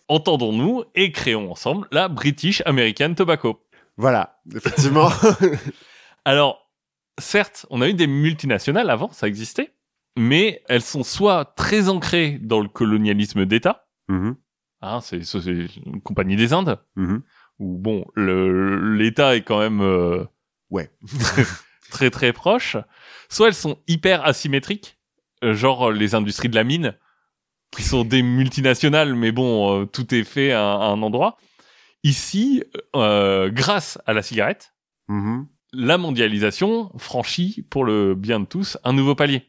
Entendons-nous et créons ensemble la British American Tobacco. Voilà, effectivement. (laughs) Alors, certes, on a eu des multinationales avant, ça existait, mais elles sont soit très ancrées dans le colonialisme d'État, Mhm, hein, c'est une compagnie des Indes, mhm. où bon, l'État est quand même euh, Ouais. (laughs) très très proche. Soit elles sont hyper asymétriques, euh, genre euh, les industries de la mine, qui sont des multinationales, mais bon, euh, tout est fait à, à un endroit. Ici, euh, grâce à la cigarette, Mhm. la mondialisation franchit, pour le bien de tous, un nouveau palier.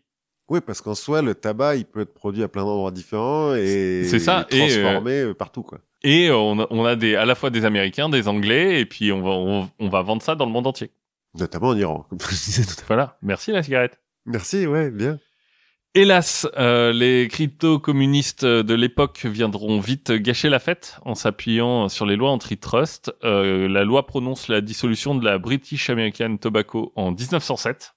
Oui, parce qu'en soi, le tabac, il peut être produit à plein d'endroits différents et C'est ça, et, transformé euh, partout, quoi. Et on a, on a des, à la fois des Américains, des Anglais, et puis on va, on, on va vendre ça dans le monde entier. Notamment en Iran, comme je disais tout à l'heure. Voilà. Merci la cigarette. Merci, ouais, bien. Hélas, euh, les crypto-communistes de l'époque viendront vite gâcher la fête en s'appuyant sur les lois antitrust. Euh, la loi prononce la dissolution de la British American Tobacco en 1907.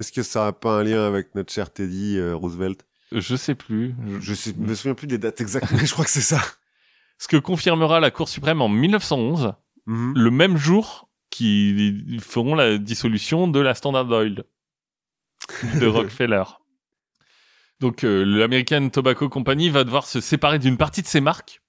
Est-ce que ça a pas un lien avec notre cher Teddy euh, Roosevelt? Je sais plus. Je sais, me souviens plus des dates exactes, mais je crois que c'est ça. (laughs) Ce que confirmera la Cour suprême en 1911, Mhm. le même jour qu'ils feront la dissolution de la Standard Oil de (laughs) Rockefeller. Donc euh, l'American Tobacco Company va devoir se séparer d'une partie de ses marques,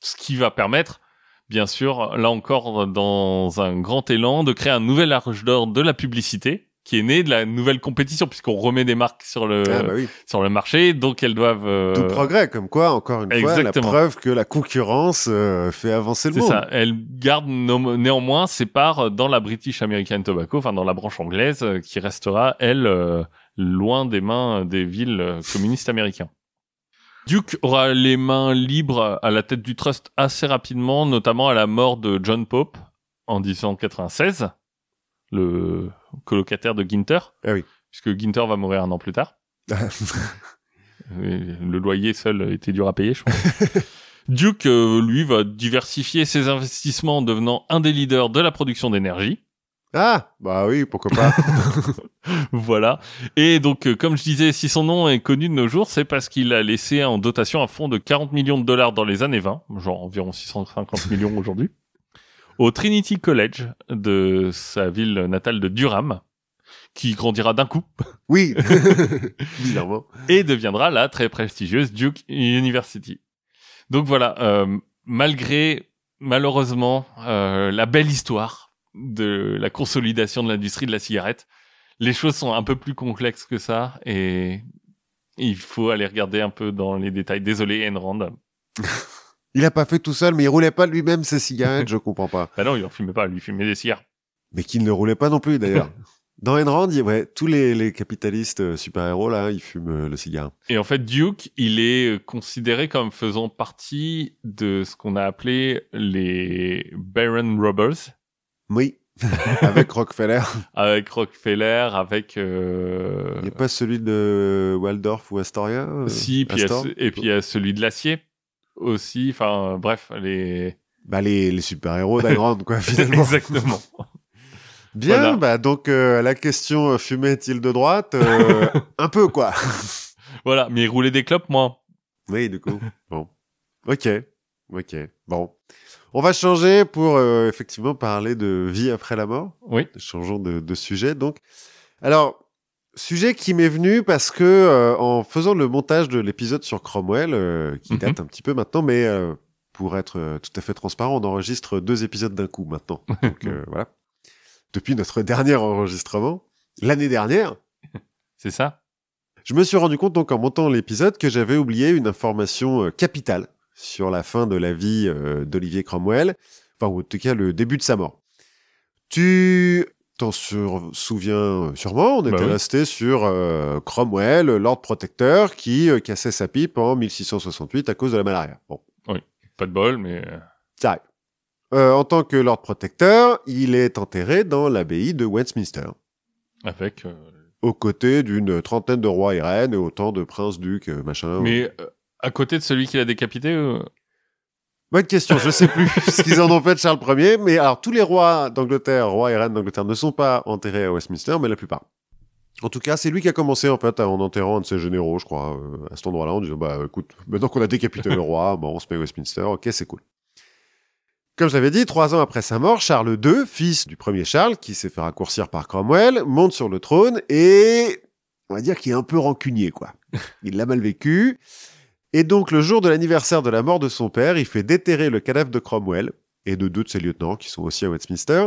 ce qui va permettre, bien sûr, là encore dans un grand élan, de créer un nouvel âge d'or de la publicité qui est né de la nouvelle compétition puisqu'on remet des marques sur le Ah bah oui. sur le marché, donc elles doivent euh, Tout progrès, comme quoi, encore une fois, la exactement. preuve que la concurrence euh, fait avancer le C'est monde. ça. Elle garde no- néanmoins ses parts dans la British American Tobacco, enfin dans la branche anglaise, euh, qui restera, elle, euh, loin des mains des villes euh, communistes américains. Duke aura les mains libres à la tête du trust assez rapidement, notamment à la mort de John Pope en 1896, le colocataire de Ginter, Ah oui. puisque Ginter va mourir un an plus tard. (laughs) Le loyer seul était dur à payer, je pense. (laughs) Duke, euh, lui, va diversifier ses investissements en devenant un des leaders de la production d'énergie. ah, bah oui, pourquoi pas. (laughs) Voilà. Et donc, euh, comme je disais, si son nom est connu de nos jours, c'est parce qu'il a laissé en dotation un fonds de 40 millions de dollars dans les années 20, genre environ 650 millions aujourd'hui, au Trinity College de sa ville natale de Durham, qui grandira d'un coup oui, (laughs) bizarrement. et deviendra la très prestigieuse Duke University. Donc voilà, euh, malgré malheureusement euh, la belle histoire de la consolidation de l'industrie de la cigarette, les choses sont un peu plus complexes que ça et il faut aller regarder un peu dans les détails. Désolé Enrand. (laughs) Il a pas fait tout seul, mais il roulait pas lui-même ses cigarettes, je comprends pas. Bah non, il en fumait pas, lui il fumait des cigares. Mais qu'il ne roulait pas non plus, d'ailleurs. (laughs) Dans Enrand, il- ouais, tous les, les capitalistes euh, super-héros, là, ils fument euh, le cigare. Et en fait, Duke, il est euh, considéré comme faisant partie de ce qu'on a appelé les Baron Robbers, Oui. (laughs) Avec Rockefeller. avec Rockefeller, avec euh, Il n'y a pas celui de Waldorf ou Astoria si, puis a et puis il y a celui de l'acier aussi. Enfin, euh, bref, les Bah, les, les super-héros d'Enrand, quoi, (laughs) finalement. exactement. (laughs) Bien, Voilà. bah, donc, euh, la question, euh, fumait-il de droite euh, (laughs) Un peu, quoi. voilà, mais il roulait des clopes, moi. Oui, du coup. bon. Ok. Ok. Bon. On va changer pour euh, effectivement parler de vie après la mort. Oui. Changeons de, de sujet. Donc, alors, sujet qui m'est venu parce que euh, en faisant le montage de l'épisode sur Cromwell, euh, qui Mhm. date un petit peu maintenant, mais euh, pour être euh, tout à fait transparent, on enregistre deux épisodes d'un coup maintenant. Donc euh, voilà. Depuis notre (laughs) dernier enregistrement, l'année dernière, (laughs) C'est ça je me suis rendu compte donc en montant l'épisode que j'avais oublié une information euh, capitale sur la fin de la vie d'Olivier Cromwell, enfin ou en tout cas le début de sa mort. Tu t'en sur- souviens euh, sûrement, on Bah était oui. resté sur euh, Cromwell, Lord Protecteur, qui euh, cassait sa pipe en 1668 à cause de la malaria. Bon, Pas de bol, mais euh, ça arrive. Euh, en tant que Lord Protecteur, il est enterré dans l'abbaye de Westminster avec. euh, aux côtés d'une trentaine de rois et reines et autant de princes, ducs, machin. Mais euh, à côté de celui qui l'a décapité, euh, Bonne question, je sais plus (laughs) ce qu'ils en ont fait de Charles Ier, mais alors tous les rois d'Angleterre, rois et reines d'Angleterre ne sont pas enterrés à Westminster, mais la plupart. En tout cas, c'est lui qui a commencé en fait en enterrant un de ses généraux, je crois, euh, à cet endroit-là, en disant bah écoute, maintenant qu'on a décapité le roi, bon, on se met à Westminster, ok, c'est cool. Comme je l'avais dit, trois ans après sa mort, Charles II, fils du premier Charles, qui s'est fait raccourcir par Cromwell, monte sur le trône et on va dire qu'il est un peu rancunier, quoi. Il l'a mal vécu. Et donc, le jour de l'anniversaire de la mort de son père, il fait déterrer le cadavre de Cromwell et de deux de ses lieutenants qui sont aussi à Westminster.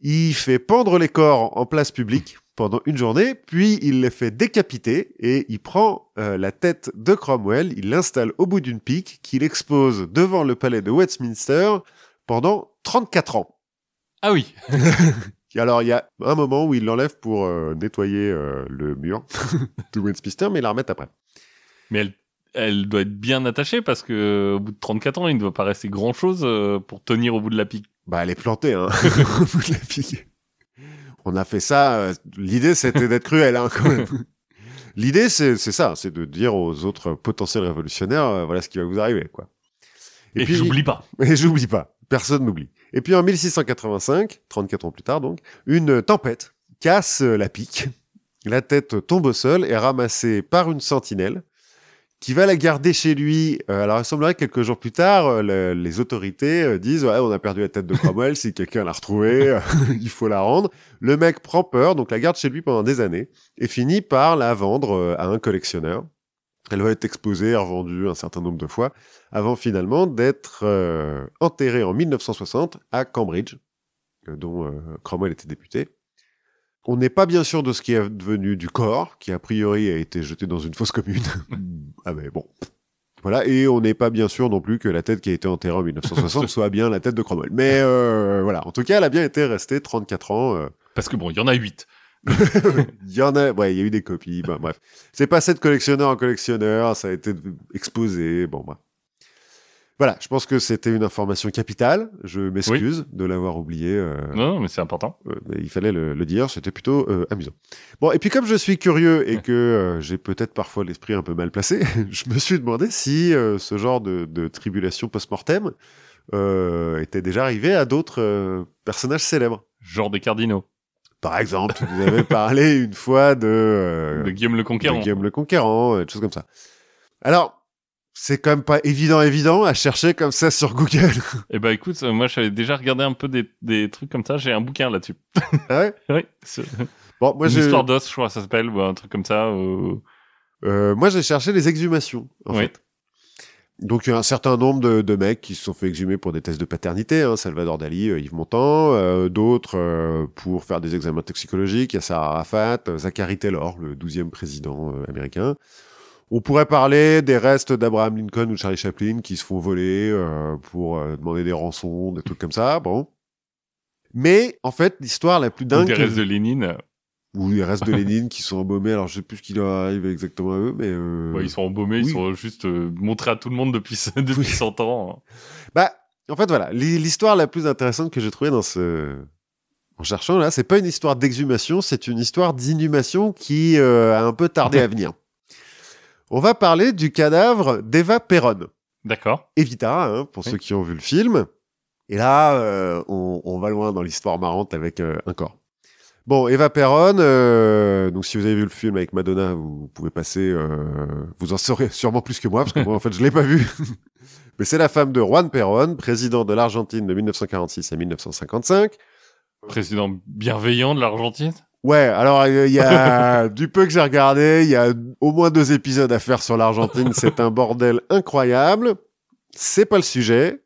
Il fait pendre les corps en place publique pendant une journée, puis il les fait décapiter et il prend euh, la tête de Cromwell, il l'installe au bout d'une pique qu'il expose devant le palais de Westminster pendant 34 ans. ah oui, (laughs) alors, il y a un moment où il l'enlève pour euh, nettoyer euh, le mur (laughs) de Westminster, mais il la remet après. mais elle, elle doit être bien attachée parce que euh, au bout de 34 ans, il ne doit pas rester grand chose pour tenir au bout de la pique. Bah, elle est plantée, hein, (laughs) au bout de la pique. On a fait ça. euh, L'idée, c'était d'être cruel, hein, quand même. (laughs) L'idée, c'est ça, c'est de dire aux autres potentiels révolutionnaires, euh, voilà ce qui va vous arriver, quoi. Et, puis j'oublie pas. (laughs) Et j'oublie pas. Personne n'oublie. Et puis en 1685, 34 ans plus tard donc, une tempête casse euh, la pique. La tête tombe au sol et est ramassée par une sentinelle qui va la garder chez lui. Euh, alors il semblerait que quelques jours plus tard, euh, le- les autorités euh, disent ouais, on a perdu la tête de Cromwell, si quelqu'un l'a retrouvée, euh, (laughs) il faut la rendre. Le mec prend peur, donc la garde chez lui pendant des années et finit par la vendre à un collectionneur. Elle va être exposée revendue un certain nombre de fois avant finalement d'être euh, enterré en 1960 à Cambridge, dont Cromwell était député. On n'est pas bien sûr de ce qui est devenu du corps, qui a priori a été jeté dans une fosse commune. (laughs) ah mais bon. Voilà, et on n'est pas bien sûr non plus que la tête qui a été enterrée en 1960 (laughs) soit bien la tête de Cromwell. Mais euh, voilà, en tout cas, elle a bien été restée 34 ans. euh, Parce que bon, il y en a 8. (laughs) il y en a, ouais, il y a eu des copies. ben, bref, c'est passé de collectionneur en collectionneur, ça a été exposé. Bon, bah. Voilà, je pense que c'était une information capitale. Je m'excuse de l'avoir oublié. euh, Non, non, mais c'est important. euh, mais il fallait le, le dire. C'était plutôt euh, amusant. Bon, et puis comme je suis curieux et que j'ai peut-être parfois l'esprit un peu mal placé, (laughs) je me suis demandé si ce genre de, de tribulation post-mortem était déjà arrivé à d'autres personnages célèbres. Genre des cardinaux. Par exemple, vous avez parlé une fois de, de Guillaume le Conquérant. de Guillaume le Conquérant, des choses comme ça. Alors, c'est quand même pas évident, évident à chercher comme ça sur Google. (laughs) Eh ben écoute, euh, moi j'avais déjà regardé un peu des, des trucs comme ça. J'ai un bouquin là-dessus. (laughs) Ah ouais? Oui. c'est- bon, moi Une j'ai, histoire d'os, je crois que ça s'appelle, ou un truc comme ça. euh, euh, moi j'ai cherché les exhumations, en Oui. fait. Donc il y a un certain nombre de, de mecs qui se sont fait exhumer pour des tests de paternité, hein, Salvador Dali, euh, Yves Montand, euh, d'autres euh, pour faire des examens toxicologiques, il y a Sarah Arafat, euh, Zachary Taylor, le 12e président euh, américain. On pourrait parler des restes d'Abraham Lincoln ou de Charlie Chaplin qui se font voler euh, pour euh, demander des rançons, des trucs comme ça, bon. Mais en fait, l'histoire la plus ou dingue... des que- restes de Lénine. ou les restes de (laughs) Lénine qui sont embaumés, alors je sais plus ce qui leur arrive exactement à eux, mais... euh, Ouais, ils sont embaumés, oui. ils sont juste euh, montrés à tout le monde depuis, (laughs) depuis Oui. 100 ans. Bah, en fait, voilà, L'hi- l'histoire la plus intéressante que j'ai trouvée dans ce... En cherchant, là, c'est pas une histoire d'exhumation, c'est une histoire d'inhumation qui euh, a un peu tardé à venir. On va parler du cadavre d'Eva Perron. D'accord. Evita, hein, pour Oui. ceux qui ont vu le film. Et là, euh, on, on va loin dans l'histoire marrante avec euh, un corps. Bon, Eva Perron, euh, donc si vous avez vu le film avec Madonna, vous pouvez passer, vous en saurez sûrement plus que moi, parce que moi, en fait, je l'ai pas vu. (laughs) Mais c'est la femme de Juan Perón, président de l'Argentine de 1946 à 1955. Président bienveillant de l'Argentine Ouais, alors il y a (laughs) du peu que j'ai regardé, il y a au moins deux épisodes à faire sur l'Argentine, (laughs) c'est un bordel incroyable. C'est pas le sujet.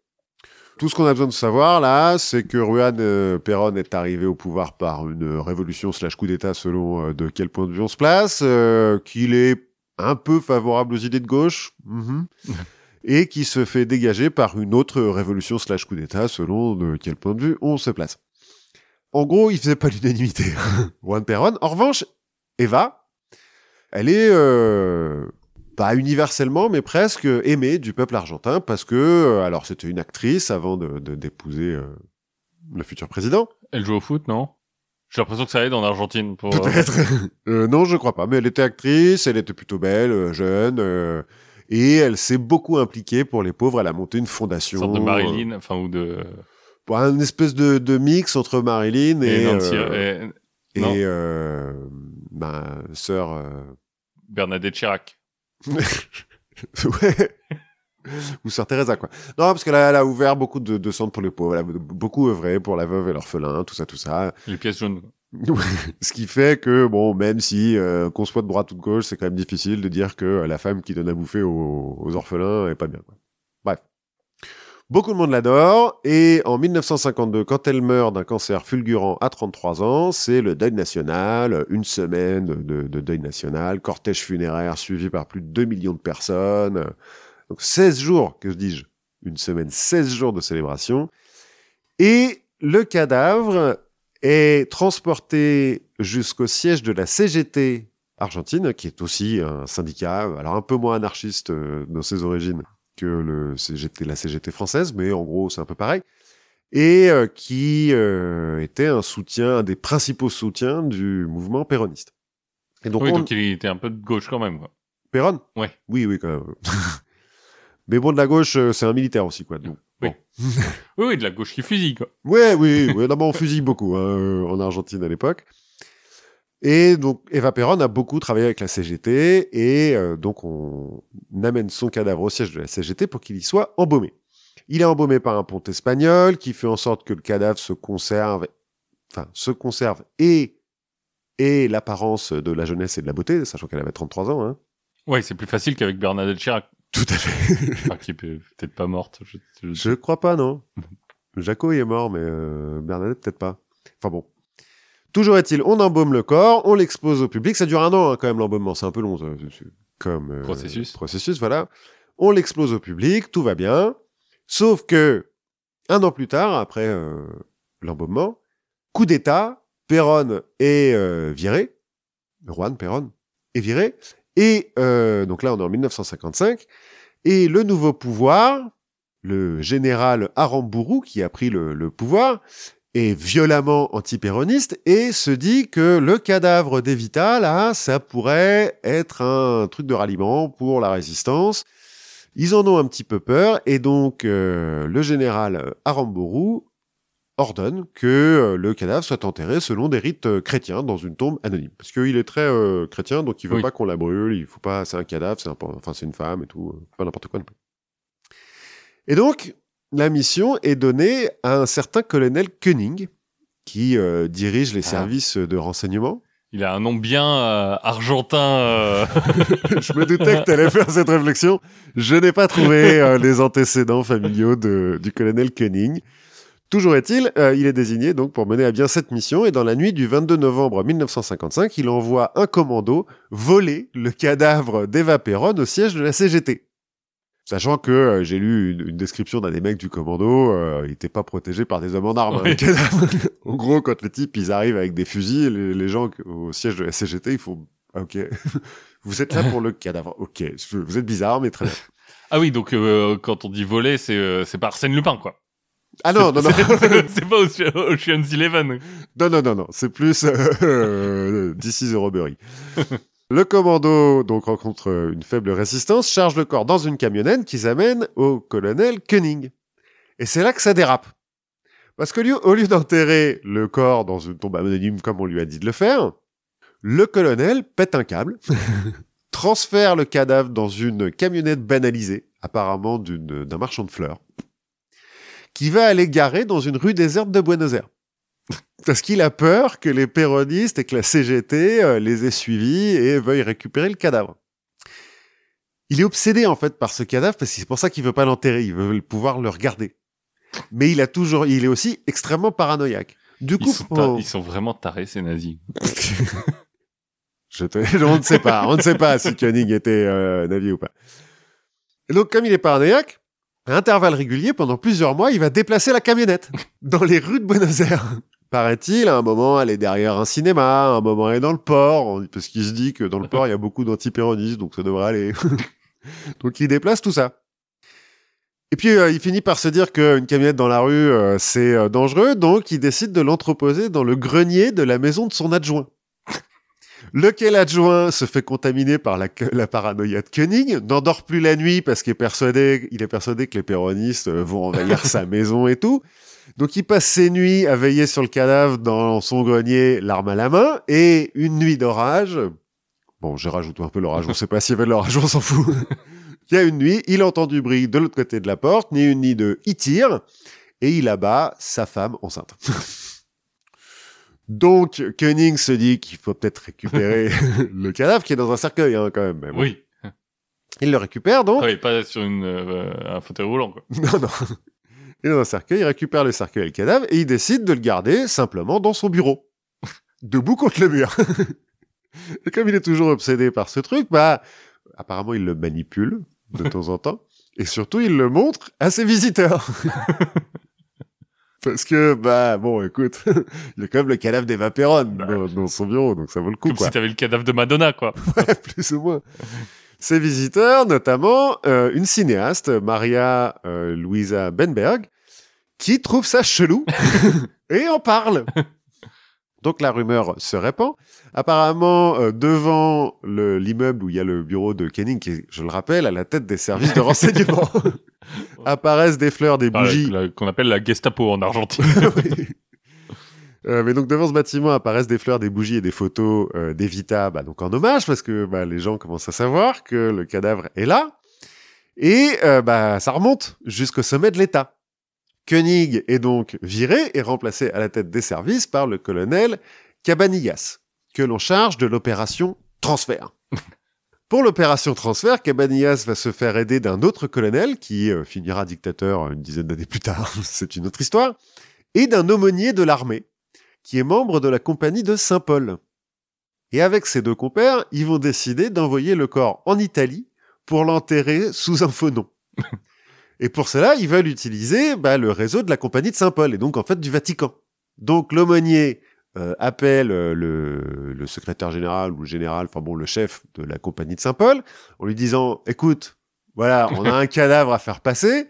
Tout ce qu'on a besoin de savoir là, c'est que Juan euh, Perón est arrivé au pouvoir par une révolution slash coup d'État selon euh, de quel point de vue on se place, euh, qu'il est un peu favorable aux idées de gauche, mhm. (laughs) et qui se fait dégager par une autre révolution slash coup d'État selon de quel point de vue on se place. En gros, il faisait pas l'unanimité, (laughs) Juan Perón. En revanche, Eva, elle est euh, pas universellement, mais presque aimée du peuple argentin parce que, euh, alors c'était une actrice avant de d'épouser euh, le futur président. Elle joue au foot, non? J'ai l'impression que ça aide en Argentine. Pour... Peut-être. (laughs) Euh, non, je crois pas. Mais elle était actrice, elle était plutôt belle, jeune. et elle s'est beaucoup impliquée pour les pauvres. Elle a monté une fondation. Une sorte de Marilyn, enfin, ou de un espèce de, de mix entre Marilyn et et, euh, et- euh, ma sœur. euh, Bernadette Chirac. (laughs) ouais. Ou sœur Teresa quoi. Non parce qu'elle a, elle a ouvert beaucoup de, de centres pour les pauvres. Elle a beaucoup œuvré pour la veuve et l'orphelin, tout ça, tout ça. Les pièces jaunes. (laughs) Ce qui fait que bon, même si euh, qu'on soit de droite ou de gauche, c'est quand même difficile de dire que la femme qui donne à bouffer aux, aux orphelins est pas bien. Quoi. Beaucoup de monde l'adore et en 1952, quand elle meurt d'un cancer fulgurant à 33 ans, c'est le deuil national, une semaine de, de deuil national, cortège funéraire suivi par plus de 2 millions de personnes. Donc 16 jours, que dis-je Une semaine, 16 jours de célébration. Et le cadavre est transporté jusqu'au siège de la CGT argentine, qui est aussi un syndicat, alors un peu moins anarchiste euh, dans ses origines que le CGT, la CGT française, mais en gros c'est un peu pareil, et euh, qui euh, était un soutien, un des principaux soutiens du mouvement péroniste. Et donc, oui, on... donc il était un peu de gauche quand même. Quoi. Péron Ouais. Oui, oui, quand même. (laughs) mais bon, de la gauche, euh, c'est un militaire aussi, quoi. Donc, Oui. bon. (laughs) Oui, oui, de la gauche qui fusille, quoi. Ouais, oui, oui. D'abord, on fusille beaucoup hein, en Argentine à l'époque. Et donc, Eva Perón a beaucoup travaillé avec la CGT et euh, donc on amène son cadavre au siège de la CGT pour qu'il y soit embaumé. Il est embaumé par un pont espagnol qui fait en sorte que le cadavre se conserve, enfin, se conserve et, et l'apparence de la jeunesse et de la beauté, sachant qu'elle avait 33 ans. Hein. Ouais, c'est plus facile qu'avec Bernadette Chirac. Tout à fait. Enfin, qui est peut-être pas morte. Je, je- Je crois pas, non. Jaco il est mort, mais euh, Bernadette peut-être pas. Enfin bon. Toujours est-il, on embaume le corps, on l'expose au public. Ça dure un an hein, quand même l'embaumement, c'est un peu long comme euh, Processus. Processus, voilà. On l'expose au public, tout va bien. Sauf que un an plus tard, après euh, l'embaumement, coup d'État, Perron est euh, viré. Juan Perron est viré. Et donc là, on est en 1955. Et le nouveau pouvoir, le général Aramburu, qui a pris le, le pouvoir, est violemment antipéroniste et se dit que le cadavre d'Evita, là, ça pourrait être un truc de ralliement pour la résistance. Ils en ont un petit peu peur et donc euh, le général Aramburu ordonne que euh, le cadavre soit enterré selon des rites euh, chrétiens dans une tombe anonyme parce qu'il est très euh, chrétien donc il veut Oui. pas qu'on la brûle il faut pas c'est un cadavre c'est un- enfin c'est une femme et tout pas n'importe quoi non plus. et donc la mission est donnée à un certain colonel Koenig qui euh, dirige les Ah. services de renseignement Il a un nom bien euh, argentin. euh, (laughs) je me doutais que tu allais faire cette réflexion. Je n'ai pas trouvé les antécédents familiaux de, du colonel Koenig. Toujours est-il, il est désigné donc pour mener à bien cette mission et dans la nuit du 22 novembre 1955, il envoie un commando voler le cadavre d'Eva Perron au siège de la CGT. Sachant que euh, j'ai lu une, une description d'un des mecs du commando, euh, il n'était pas protégé par des hommes en armes. Oui. (laughs) en gros, quand les types ils arrivent avec des fusils, les, les gens au siège de la CGT, ils font ah, OK. (laughs) Vous êtes là pour le cadavre. Ok, vous êtes bizarre, mais très bien. Ah oui, donc euh, quand on dit voler, c'est euh, c'est par Arsène Lupin, quoi. Ah non, non, non, C'est- pas Ocean- Ocean's Eleven. non, non, non, non, c'est plus euh, euh, This is a robbery. Le commando donc rencontre une faible résistance, charge le corps dans une camionnette qu'ils amènent au colonel Koenig. Et c'est là que ça dérape. Parce que lieu, au lieu d'enterrer le corps dans une tombe anonyme comme on lui a dit de le faire, le colonel pète un câble, (laughs) transfère le cadavre dans une camionnette banalisée, apparemment d'un marchand de fleurs, qui va aller garer dans une rue déserte de Buenos Aires. Parce qu'il a peur que les péronistes et que la CGT euh, les aient suivis et veuillent récupérer le cadavre. Il est obsédé en fait par ce cadavre parce que c'est pour ça qu'il veut pas l'enterrer, il veut pouvoir le regarder. Mais il a toujours, il est aussi extrêmement paranoïaque. Du Ils coup, sont, ils sont vraiment tarés, ces nazis. (laughs) je te- on ne sait pas, on ne sait pas si Koenig était euh, navi ou pas. Et donc, comme il est paranoïaque, à intervalles réguliers, pendant plusieurs mois, il va déplacer la camionnette dans les rues de Buenos Aires. Paraît-il, à un moment, elle est derrière un cinéma, à un moment, elle est dans le port, parce qu'il se dit que dans le port, il y a beaucoup d'antipéronistes, donc ça devrait aller. (laughs) donc, il déplace tout ça. Et puis, euh, il finit par se dire qu'une camionnette dans la rue, euh, c'est euh, dangereux, donc il décide de l'entreposer dans le grenier de la maison de son adjoint. (laughs) Lequel adjoint se fait contaminer par la, la paranoïa de Koenig, n'endort plus la nuit parce qu'il est persuadé, il est persuadé que les péronistes vont envahir (laughs) sa maison et tout. Donc il passe ses nuits à veiller sur le cadavre dans son grenier, l'arme à la main, et une nuit d'orage. Bon, j'ai rajouté un peu l'orage, on sait pas (laughs) s'il y avait de l'orage, on s'en fout. il y a une nuit, il entend du bruit de l'autre côté de la porte, ni une ni deux, il tire, et il abat sa femme enceinte. (laughs) Donc, Koenig se dit qu'il faut peut-être récupérer (laughs) le cadavre qui est dans un cercueil, hein, quand même. Bon. Oui. Il le récupère, donc. Ah oui, pas sur une, euh, un fauteuil roulant, quoi. Non, non. Il est dans un cercueil, il récupère le cercueil et le cadavre, et il décide de le garder simplement dans son bureau. (laughs) Debout contre le mur. (laughs) et comme il est toujours obsédé par ce truc, bah, apparemment, il le manipule de (laughs) temps en temps. Et surtout, il le montre à ses visiteurs. Parce que, bah, bon, écoute, il y a quand même le cadavre d'Eva Perron dans, dans son bureau, donc ça vaut le coup, Comme quoi. si t'avais le cadavre de Madonna, quoi. Ouais, plus ou moins. Ses visiteurs, notamment euh, une cinéaste, Maria euh, Louisa Benberg, qui trouve ça chelou (laughs) et en parle. Donc la rumeur se répand. Apparemment, euh, devant le- l'immeuble où il y a le bureau de Kenning, qui est, je le rappelle, à la tête des services de (laughs) renseignement, (laughs) apparaissent des fleurs, des la- bougies. Qu'on appelle la Gestapo en Argentine. Oui. Euh, mais donc devant ce bâtiment apparaissent des fleurs, des bougies et des photos euh, d'Evita, bah, donc en hommage parce que bah, les gens commencent à savoir que le cadavre est là et euh, bah ça remonte jusqu'au sommet de l'État. Koenig est donc viré et remplacé à la tête des services par le colonel Cabanillas, que l'on charge de l'opération transfert. (laughs) Pour l'opération transfert, Cabanillas va se faire aider d'un autre colonel qui finira dictateur une dizaine d'années plus tard, (laughs) c'est une autre histoire, et d'un aumônier de l'armée qui est membre de la compagnie de Saint-Paul. Et avec ces deux compères, ils vont décider d'envoyer le corps en Italie pour l'enterrer sous un faux nom. (laughs) Et pour cela, ils veulent utiliser bah, le réseau de la compagnie de Saint-Paul, et donc en fait du Vatican. Donc l'aumônier euh, appelle euh, le, le secrétaire général ou le général, enfin bon, le chef de la compagnie de Saint-Paul, en lui disant, écoute, voilà, on a un (laughs) cadavre à faire passer,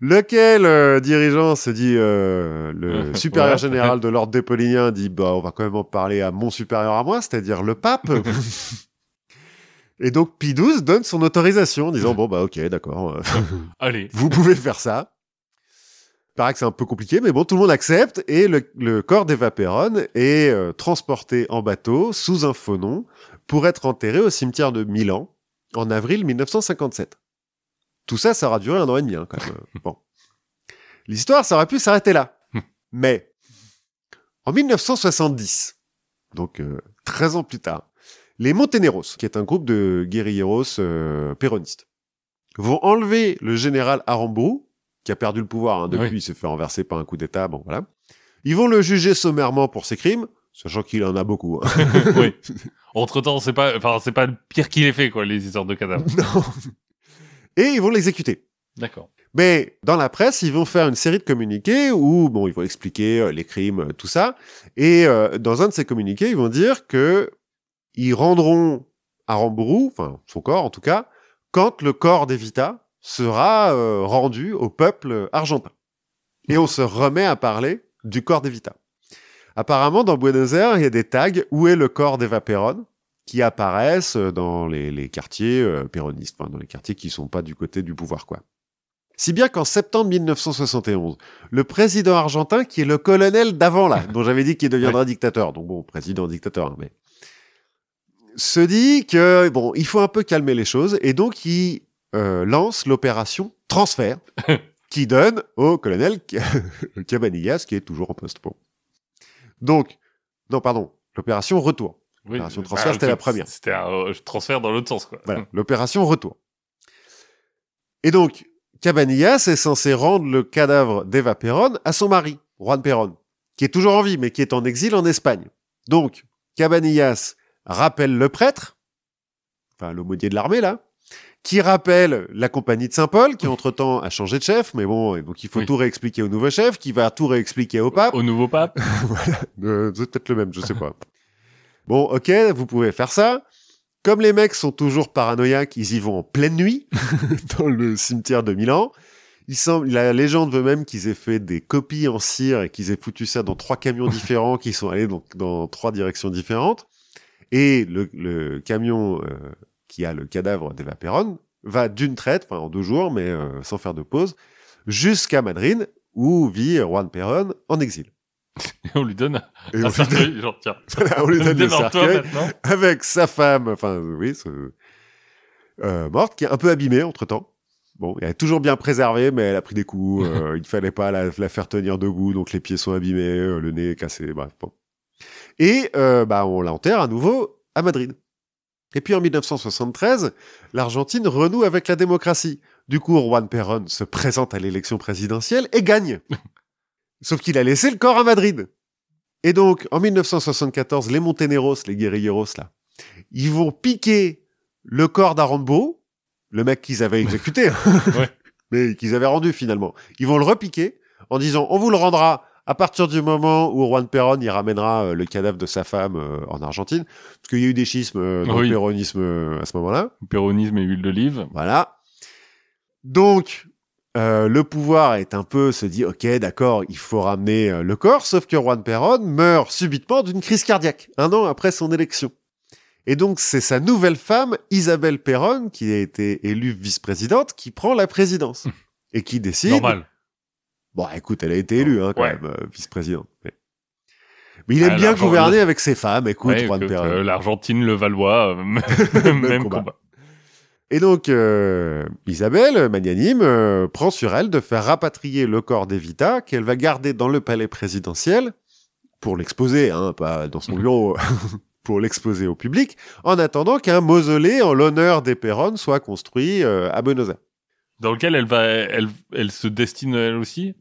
lequel euh, dirigeant se dit, euh, le (laughs) supérieur Ouais. général de l'ordre des Pauliniens dit, bah, on va quand même en parler à mon supérieur à moi, c'est-à-dire le pape. (laughs) Et donc Pie XII donne son autorisation en disant, bon, bah ok, d'accord, euh, (laughs) Allez. vous pouvez faire ça. Paraît que c'est un peu compliqué, mais bon, tout le monde accepte et le, le corps d'Eva Perron est euh, transporté en bateau sous un faux nom pour être enterré au cimetière de Milan en avril 1957. Tout ça, ça aura duré un an et demi, hein, quand même. (laughs) Bon. L'histoire, ça aurait pu s'arrêter là. Mais, en 1970, donc euh, 13 ans plus tard, les Monteneros, qui est un groupe de guérilleros euh, péronistes, vont enlever le général Aramburu, qui a perdu le pouvoir hein, depuis, Oui. il s'est fait renverser par un coup d'État, bon voilà. Ils vont le juger sommairement pour ses crimes, sachant qu'il en a beaucoup. hein. (laughs) oui. (laughs) Entre temps, c'est pas, enfin, c'est pas le pire qu'il ait fait, quoi, les histoires de cadavres. Non. Et ils vont l'exécuter. D'accord. Mais dans la presse, ils vont faire une série de communiqués où, bon, ils vont expliquer euh, les crimes, euh, tout ça. Et euh, dans un de ces communiqués, ils vont dire que ils rendront Aramburu, enfin son corps en tout cas, quand le corps d'Evita sera euh, rendu au peuple argentin. Et on se remet à parler du corps d'Evita. Apparemment, dans Buenos Aires, il y a des tags où est le corps d'Eva Perón qui apparaissent dans les, les quartiers euh, péronistes, enfin dans les quartiers qui sont pas du côté du pouvoir, quoi. Si bien qu'en septembre 1971, le président argentin, qui est le colonel d'avant là, (laughs) dont j'avais dit qu'il deviendra dictateur, donc bon, président dictateur, hein, mais se dit que bon, il faut un peu calmer les choses et donc il euh, lance l'opération transfert (laughs) qui donne au colonel Cabanillas (laughs) qui est toujours en poste. Bon. Donc, non, pardon, l'opération retour. L'opération bah, transfert, c'était la première. C'était un euh, transfert dans l'autre sens, quoi. Voilà, (laughs) l'opération retour. Et donc, Cabanillas est censé rendre le cadavre d'Eva Perón à son mari, Juan Perón, qui est toujours en vie, mais qui est en exil en Espagne. Donc, Cabanillas rappelle le prêtre, enfin l'aumônier de l'armée là, qui rappelle la compagnie de Saint-Paul, qui entre-temps a changé de chef, mais bon, et donc il faut Oui. tout réexpliquer au nouveau chef, qui va tout réexpliquer au pape. Au nouveau pape. (laughs) voilà, euh, c'est peut-être le même, je sais pas. Bon, ok, vous pouvez faire ça. Comme les mecs sont toujours paranoïaques, ils y vont en pleine nuit (laughs) dans le cimetière de Milan. Il semble, la légende veut même qu'ils aient fait des copies en cire et qu'ils aient foutu ça dans trois camions différents qui sont allés donc dans trois directions différentes. Et le, le camion euh, qui a le cadavre d'Eva Perón va d'une traite, enfin en deux jours, mais euh, sans faire de pause, jusqu'à Madrid où vit Juan Perón en exil. Et on lui donne Et un donne- cercueil, genre, tiens, (laughs) voilà, on lui donne le cercueil avec sa femme, enfin oui, ce- euh, morte, qui est un peu abîmée entre temps. Bon, elle est toujours bien préservée, mais elle a pris des coups. (laughs) euh, il fallait pas la, la faire tenir debout, donc les pieds sont abîmés, euh, le nez est cassé, bref. Bon. Et bah, on l'enterre à nouveau à Madrid. Et puis en 1973, l'Argentine renoue avec la démocratie. Du coup, Juan Perón se présente à l'élection présidentielle et gagne. (laughs) Sauf qu'il a laissé le corps à Madrid. Et donc, en 1974, les Monteneros, les guerrilleros, là, ils vont piquer le corps d'Arambo, le mec qu'ils avaient exécuté, hein, (laughs) Ouais. mais qu'ils avaient rendu finalement. Ils vont le repiquer en disant on vous le rendra à partir du moment où Juan Perón y ramènera euh, le cadavre de sa femme euh, en Argentine, parce qu'il y a eu des schismes euh, dans Oui. le péronisme euh, à ce moment-là. Péronisme et huile d'olive. Voilà. Donc, euh, le pouvoir est un peu se dit, ok, d'accord, il faut ramener euh, le corps, sauf que Juan Perón meurt subitement d'une crise cardiaque, un an après son élection. Et donc, c'est sa nouvelle femme, Isabelle Perón, qui a été élue vice-présidente, qui prend la présidence. Et qui décide... Normal. Bon, écoute, elle a été élue, hein, quand Ouais. même, euh, vice-présidente. Mais... mais il aime Ah, bien gouverner avec ses femmes, écoute, Ouais, Juan Perón. L'Argentine, le Valois, (laughs) même, combat. combat. Et donc, euh, Isabelle, magnanime, euh, prend sur elle de faire rapatrier le corps d'Evita, qu'elle va garder dans le palais présidentiel, pour l'exposer, hein, pas dans son bureau, (laughs) pour l'exposer au public, en attendant qu'un mausolée en l'honneur des Perron soit construit euh, à Buenos Aires. Dans lequel elle va, elle, elle se destine elle aussi?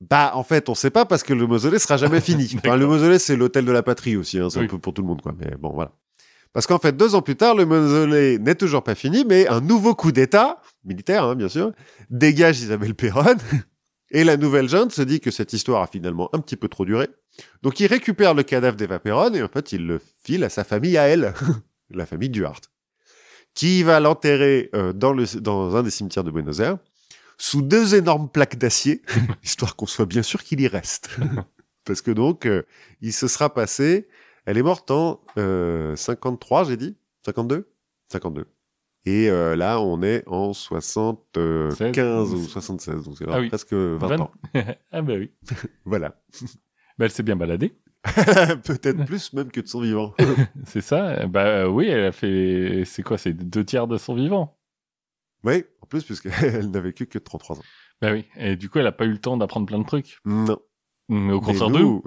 Bah, en fait, on sait pas parce que le mausolée sera jamais fini. (laughs) Enfin, le mausolée, c'est l'hôtel de la patrie aussi, hein, c'est Oui. un peu pour tout le monde, quoi. Mais bon, voilà. Parce qu'en fait, deux ans plus tard, le mausolée n'est toujours pas fini, mais un nouveau coup d'État, militaire, hein, bien sûr, dégage Isabelle Perron. (laughs) Et la nouvelle junte se dit que cette histoire a finalement un petit peu trop duré. Donc, il récupère le cadavre d'Eva Perron et en fait, il le file à sa famille, à elle, (laughs) la famille Duarte, qui va l'enterrer euh, dans, le, dans un des cimetières de Buenos Aires, sous deux énormes plaques d'acier, (laughs) histoire qu'on soit bien sûr qu'il y reste. Parce que donc, euh, il se sera passé. Elle est morte en euh, 53, j'ai dit? 52 52. Et euh, là, on est en 75 ou 76, donc c'est Ah oui. presque 20 Vingt- ans. (laughs) ah bah oui. (laughs) Voilà. Bah, elle s'est bien baladée. (laughs) Peut-être plus même que de son vivant. C'est ça. Bah euh, oui, elle a fait. C'est quoi C'est deux tiers de son vivant. oui, en plus, puisqu'elle n'a vécu que 33 ans. Bah oui. Et du coup, elle a pas eu le temps d'apprendre plein de trucs. Non. Mais au contraire de nous,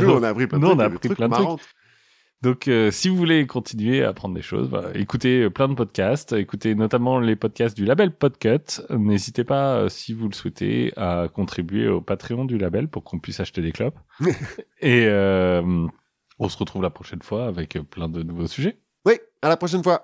nous, on a appris plein de Nous, on trucs. a y des appris plein de trucs. Donc, euh, si vous voulez continuer à apprendre des choses, bah, écoutez euh, plein de podcasts, écoutez notamment les podcasts du label Podcut. N'hésitez pas, euh, si vous le souhaitez, à contribuer au Patreon du label pour qu'on puisse acheter des clopes. (laughs) Et euh, on se retrouve la prochaine fois avec euh, plein de nouveaux sujets. Oui, à la prochaine fois.